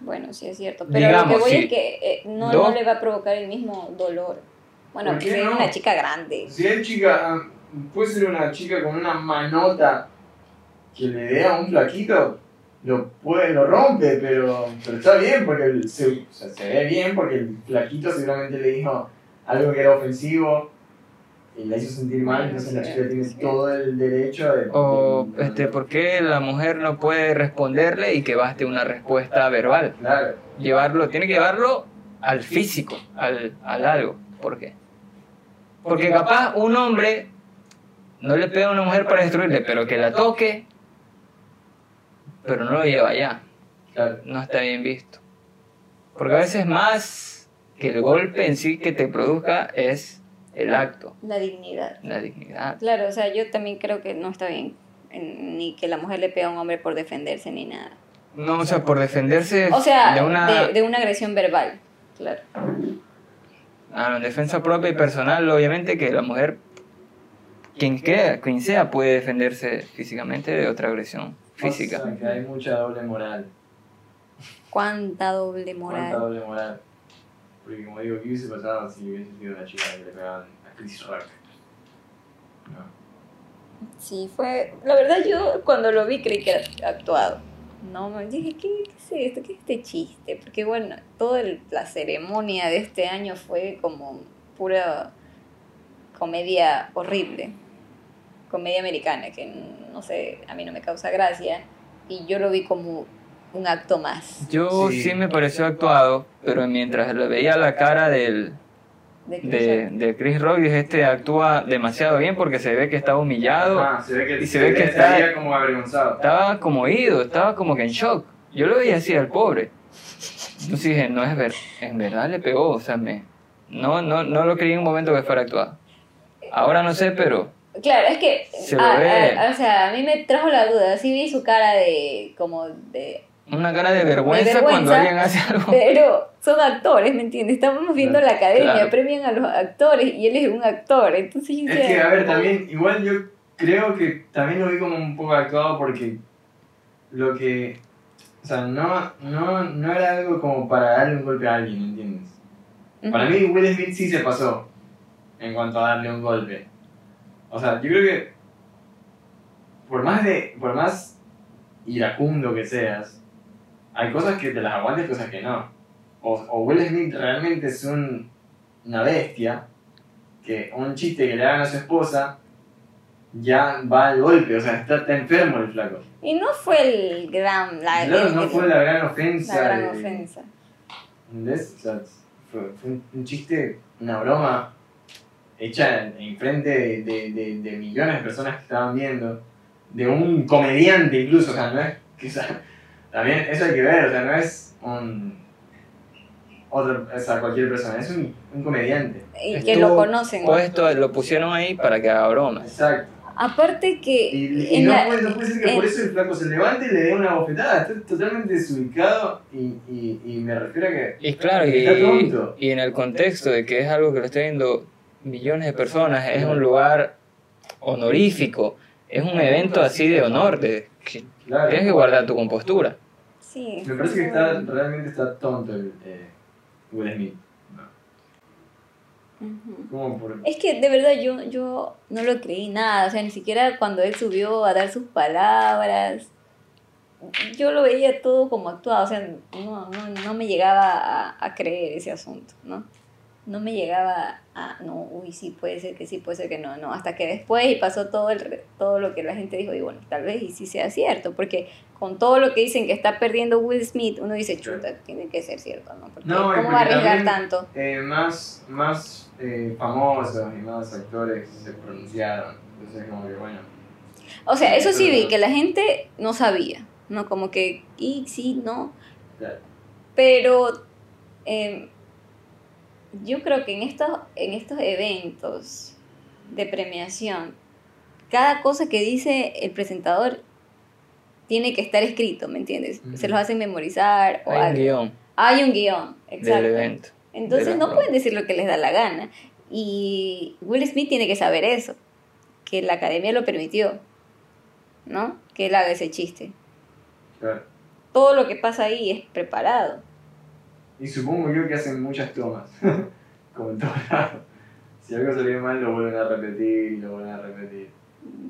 Bueno, sí es cierto, pero lo que voy sí. es que eh, no, no le va a provocar el mismo dolor. Bueno, ¿Por que qué sea no? una chica grande. Si hay chica, ah, puede ser una chica con una manota que le dé a un flaquito, lo puede, lo rompe, pero, pero está bien porque el- se, o sea, se ve bien porque el flaquito seguramente le dijo algo que era ofensivo y la hizo sentir mal, entonces la chica tiene todo el derecho de... O, de- este, ¿por qué la mujer no puede responderle y que baste una respuesta verbal? Claro, Llevarlo, tiene que llevarlo al físico, al, al algo. ¿Por qué? Porque capaz un hombre no le pega a una mujer para destruirle, pero que la toque, pero no lo lleva allá. claro. No está bien visto. Porque a veces más que el golpe en sí que te produzca es el acto, La dignidad. la dignidad. Claro, o sea, yo también creo que no está bien en- ni que la mujer le pegue a un hombre por defenderse ni nada. No, o sea, por defenderse O sea, de una... de, de una agresión verbal, claro. Ah, en defensa propia y personal, obviamente que la mujer, quien, crea, quien sea, puede defenderse físicamente de otra agresión física. O sea, que hay mucha doble moral. Cuánta doble moral. ¿Cuánta doble moral? Porque como digo, ¿qué hubiese pasado si hubiese sido una chica que le pegaban a Chris Rock? No. Sí, fue. La verdad, yo cuando lo vi creí que era actuado. No, me dije, ¿qué, qué es esto? ¿Qué es este chiste? Porque, bueno, toda el- la ceremonia de este año fue como pura comedia horrible. Comedia americana, que no sé, a mí no me causa gracia. Y yo lo vi como un acto más. Yo Sí. sí. me pareció actuado, pero mientras le veía la cara del, De de, de Chris Rock, dije, este actúa demasiado bien porque se ve que estaba humillado, Ah, se ve que, Y se ve que está- como avergonzado. estaba como ido, estaba como que en shock. Yo lo veía así al pobre. Entonces dije, no es ver, en verdad le pegó, o sea, me, no, no, no lo creí en un momento que fuera actuado. Ahora no sé, pero Claro, es que, Se lo a- ve. a- o sea, a mí me trajo la duda, sí vi su cara de, como de, una cara de vergüenza, De cuando alguien hace algo. pero son actores, ¿me entiendes? Estamos viendo la academia, Claro. premian a los actores y él es un actor, entonces yo Es que, a ver, también, igual yo creo que también lo vi como un poco actuado porque lo que. O sea, no, no, no era algo como para darle un golpe a alguien, ¿entiendes? Ujú. Para mí, Will Smith sí se pasó en cuanto a darle un golpe. O sea, yo creo que. Por más de. Por más iracundo que seas, hay cosas que te las aguantes, cosas que no. O, o Will Smith realmente es un, una bestia, que un chiste que le hagan a su esposa ya va al golpe, o sea, está, está enfermo el flaco. Y no fue el gran, la, Claro, el- no fue la gran ofensa. la gran de- ofensa. ¿Entendés? O sea, fue, fue un, un chiste, una broma hecha en, en frente de, de, de- de millones de personas que estaban viendo, de un comediante incluso, o sea, no es que, o sea, también eso hay que ver, o sea, no es un otro, o sea, cualquier persona, es un, un comediante. Y que Estuvo lo conocen. Puesto, lo pusieron ahí para que haga bromas. Exacto. Aparte que Y, y en no, la- puede, no puede ser que en- por eso el flaco se levante y le dé una bofetada, está totalmente desubicado y, y, y me refiero a que Y claro, Está y, tonto. y en el contexto de que es algo que lo están viendo millones de personas, es un lugar honorífico, es un evento así de honor, de que claro, tienes que guardar tu compostura. sí, me parece que está, realmente está tonto el eh, Will Smith. Por... Es que de verdad yo, yo no lo creí nada, o sea, ni siquiera cuando él subió a dar sus palabras, yo lo veía todo como actuado, o sea, no, no, no me llegaba a, a creer ese asunto, ¿no? No me llegaba a, no, uy, sí, puede ser que sí, puede ser que no, no, hasta que después y pasó todo, el, todo lo que la gente dijo, y bueno, tal vez y sí sea cierto, porque con todo lo que dicen que está perdiendo Will Smith, uno dice, chuta, tiene que ser cierto, ¿no? Porque No, y ¿cómo va a arriesgar tanto? Eh, más más eh, famosos y más actores se pronunciaron. Entonces, como que bueno. O sea, eso sí vi, que la gente no sabía, ¿no? Como que, y sí, no. Claro. Pero eh, yo creo que en estos, en estos eventos de premiación, cada cosa que dice el presentador tiene que estar escrito, ¿me entiendes? Se los hacen memorizar o Hay un guion Hay un guion, del exacto. evento. Entonces de no pueden decir lo que les da la gana. Y Will Smith tiene que saber eso, que la academia lo permitió, ¿no? Que él haga ese chiste. Claro. Todo lo que pasa ahí es preparado. Y supongo yo que hacen muchas tomas. como en todos lados. Si algo salió mal, lo vuelven a repetir y lo vuelven a repetir.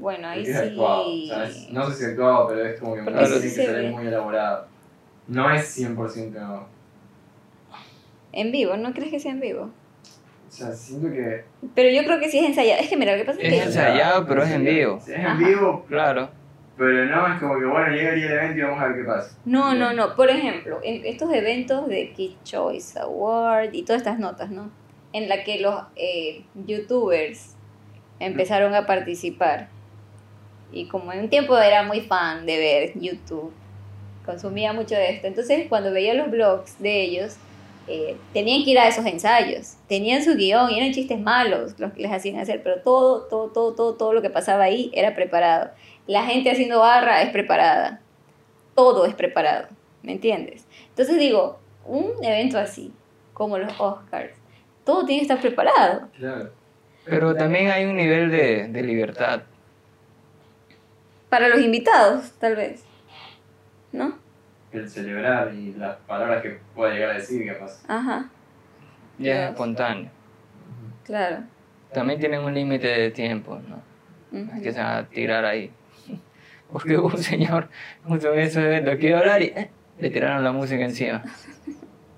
Bueno, ahí es actuado. Sí. es- no sé si actuado, pero es como que muy- sí tiene que salir muy elaborado. No es 100%. En vivo, ¿no crees que sea en vivo? O sea, siento que. Pero yo creo que sí es ensayado. Es que mira, lo que pasa es Es que... ensayado, pero es en vivo. Sí, Es en Ajá. vivo, Claro. Pero no es como que bueno, llega el día del evento y vamos a ver qué pasa. No, no, no. Por ejemplo, en estos eventos de Kid Choice Award y todas estas notas, ¿no? En la que los eh, youtubers empezaron a participar. Y como en un tiempo era muy fan de ver YouTube, consumía mucho de esto. Entonces, cuando veía los blogs de ellos, eh, tenían que ir a esos ensayos. Tenían su guion y eran chistes malos los que les hacían hacer, pero todo, todo, todo, todo, todo lo que pasaba ahí era preparado. La gente haciendo barra es preparada todo es preparado, ¿me entiendes? Entonces digo, un evento así, como los Oscars, todo tiene que estar preparado. Claro. Pero también hay un nivel de, de libertad. Para los invitados, tal vez. ¿No? El celebrar y las palabras que pueda llegar a decir, capaz. Ajá, Ya es espontáneo. claro. También tienen un límite de tiempo, ¿no? Es que se van a tirar ahí. Porque hubo un señor, justo en ese evento, que iba a hablar y eh, le tiraron la música encima.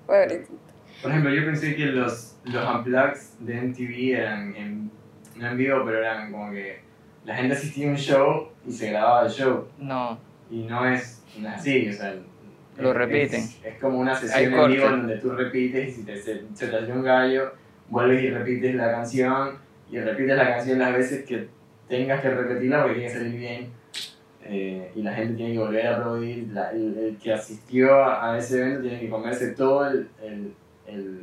Pobrecito. Por ejemplo, yo pensé que los, los unplugs de MTV eran en, no en vivo, pero eran como que la gente asistía a un show y se grababa el show. No, Y no es, así, o sea. Lo es- repiten. Es, es como una sesión en vivo donde tú repites y si te, se, se te hace un gallo, vuelves y repites la canción y repites la canción las veces que tengas que repetirla porque tiene que salir bien. Eh, y la gente tiene que volver a aplaudir. La- el, el que asistió a ese evento tiene que comerse todo el, el, el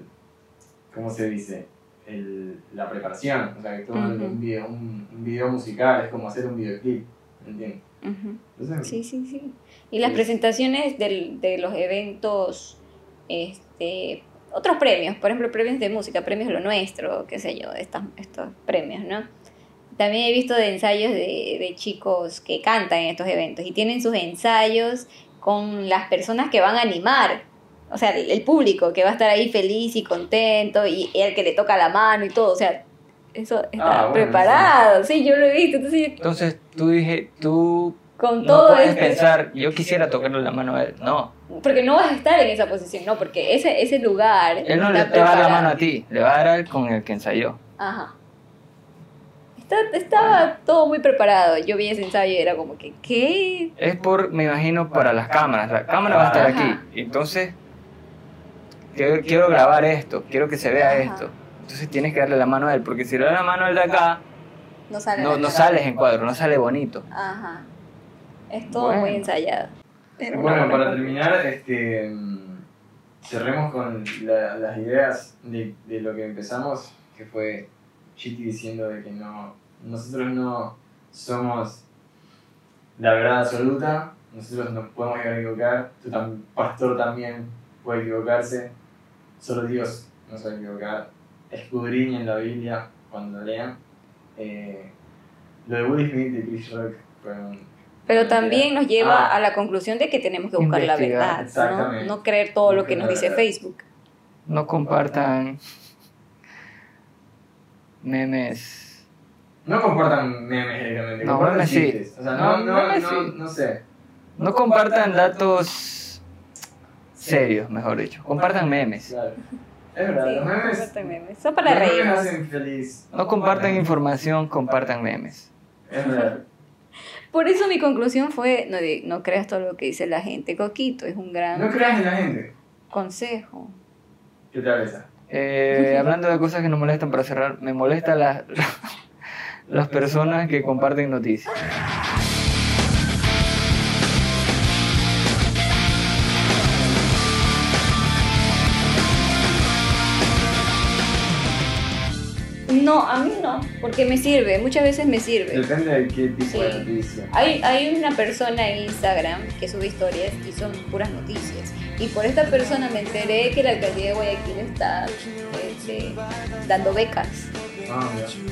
¿cómo se dice? El, la preparación. O sea, que todo el- Ujú. un, video, un, un video musical es como hacer un videoclip. ¿Me entiendes? Entonces, Sí, sí, sí. Y las Sí. presentaciones del- de los eventos, este, otros premios, por ejemplo, premios de música, premios Lo Nuestro, qué sé yo, estas, estos premios, ¿no? También he visto de ensayos de, de chicos que cantan en estos eventos y tienen sus ensayos con las personas que van a animar. O sea, el, el público que va a estar ahí feliz y contento y el que le toca la mano y todo. O sea, eso está Ah, bueno, preparado. Sí, yo lo he visto. Entonces, entonces tú dije, tú con no todo puedes esto- pensar, yo quisiera tocarle la mano a él. No, Porque no vas a estar en esa posición, no, porque ese, ese lugar. él no le va a dar la mano a ti, le va a dar al con el que ensayó. Ajá. Está- estaba todo muy preparado. Yo vi ese ensayo y era como que, ¿qué? Es por, me imagino, para las cámaras. La cámara va a estar Ajá. aquí. Entonces, quiero, quiero grabar esto, quiero que se vea Ajá. esto. Entonces tienes que darle la mano a él, porque si le das la mano al de acá, No sale. no, la no cara. sales en cuadro, no sale bonito. Ajá. Es todo Bueno. muy ensayado. Pero Bueno, no, para terminar, este, mm, cerremos con la- las ideas de, de lo que empezamos, que fue Chiti diciendo de que no, nosotros no somos la verdad absoluta, nosotros nos podemos llegar a equivocar, tu tam- pastor también puede equivocarse, solo Dios no se va a equivocar, escudriñen la Biblia cuando lean. Eh, lo de Will Smith y Chris Rock fueron... Pero también nos lleva Ah. a la conclusión de que tenemos que buscar la verdad, ¿no? No creer todo lo que nos dice. Facebook. No compartan memes. No compartan memes directamente, No, compartan memes sí. chistes. O sea, No, no, no, memes no, sí. no sé. No compartan datos serios, mejor dicho. Compartan memes. Claro. Es verdad, Sí, los memes. compartan memes. Son para reírnos. feliz. No compartan información, compartan memes. Es verdad. Por eso mi conclusión fue, no, no creas todo lo que dice la gente. Coquito es un gran No creas en la gente. consejo. ¿Qué tal esa? Eh, hablando de cosas que nos molestan para cerrar, me molestan las, las personas que comparten noticias. No, a mí no, porque me sirve, muchas veces me sirve. Depende de qué tipo de Sí. noticia. Hay, hay una persona en Instagram que sube historias y son puras noticias. Y por esta persona me enteré que la alcaldía de Guayaquil está este, dando becas. Ah.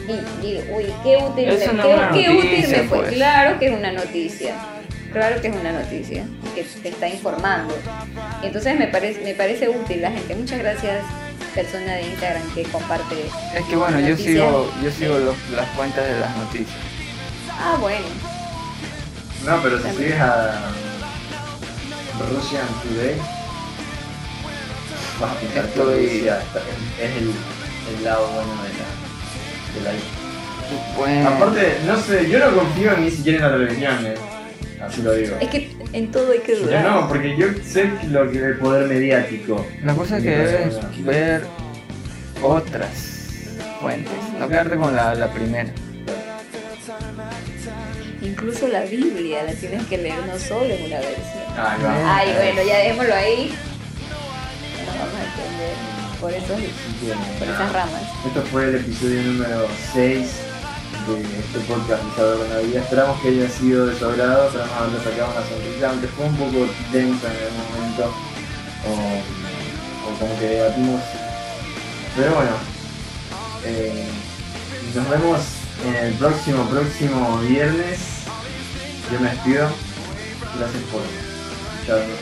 Y, y, uy, qué útil, Eso me, no qué, es una qué útil noticia, me fue. pues. Claro que es una noticia. Claro que es una noticia que te está informando. Y entonces me parece, me parece útil la gente. Muchas gracias persona de Instagram que comparte. Es que bueno, yo noticias. sigo, yo sigo los- las cuentas de las noticias. Ah, bueno. No, pero si sigues a Russian Today, vas a pintar Estoy- es el, el lado bueno de la, de la isla. Bueno, Aparte, no sé, yo no confío ni siquiera en la televisión, eh. así lo digo. Es que en todo hay que Yo dudar. no, porque yo sé lo que el poder mediático. la cosa es que debes ver otras fuentes, no quedarte con la, la primera. Incluso la Biblia la tienes que leer no solo en una versión. Ay, bueno, ya dejémoslo ahí. No nos vamos a entender por, esos, Bien, por esas ramas. Esto fue el episodio número 6 de este podcast de Saber con la Vida. Esperamos que haya sido de su agrado, esperamos haberle sacado una sonrisa, aunque fue un poco densa en algún momento, o, o como que debatimos. Pero bueno, eh, nos vemos en el próximo, próximo viernes. Yo me despido. Gracias por escucharnos.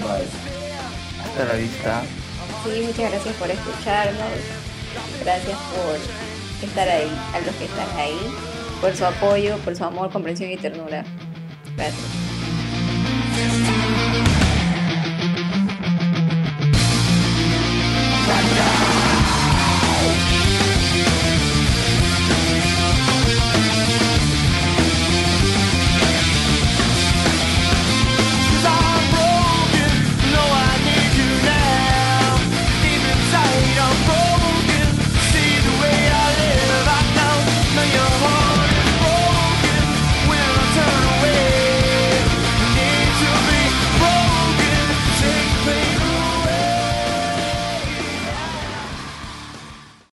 Bye. Hasta la vista. Sí, muchas gracias por escucharnos. Gracias por estar ahí, a los que están ahí, por su apoyo, por su amor, comprensión y ternura. Gracias.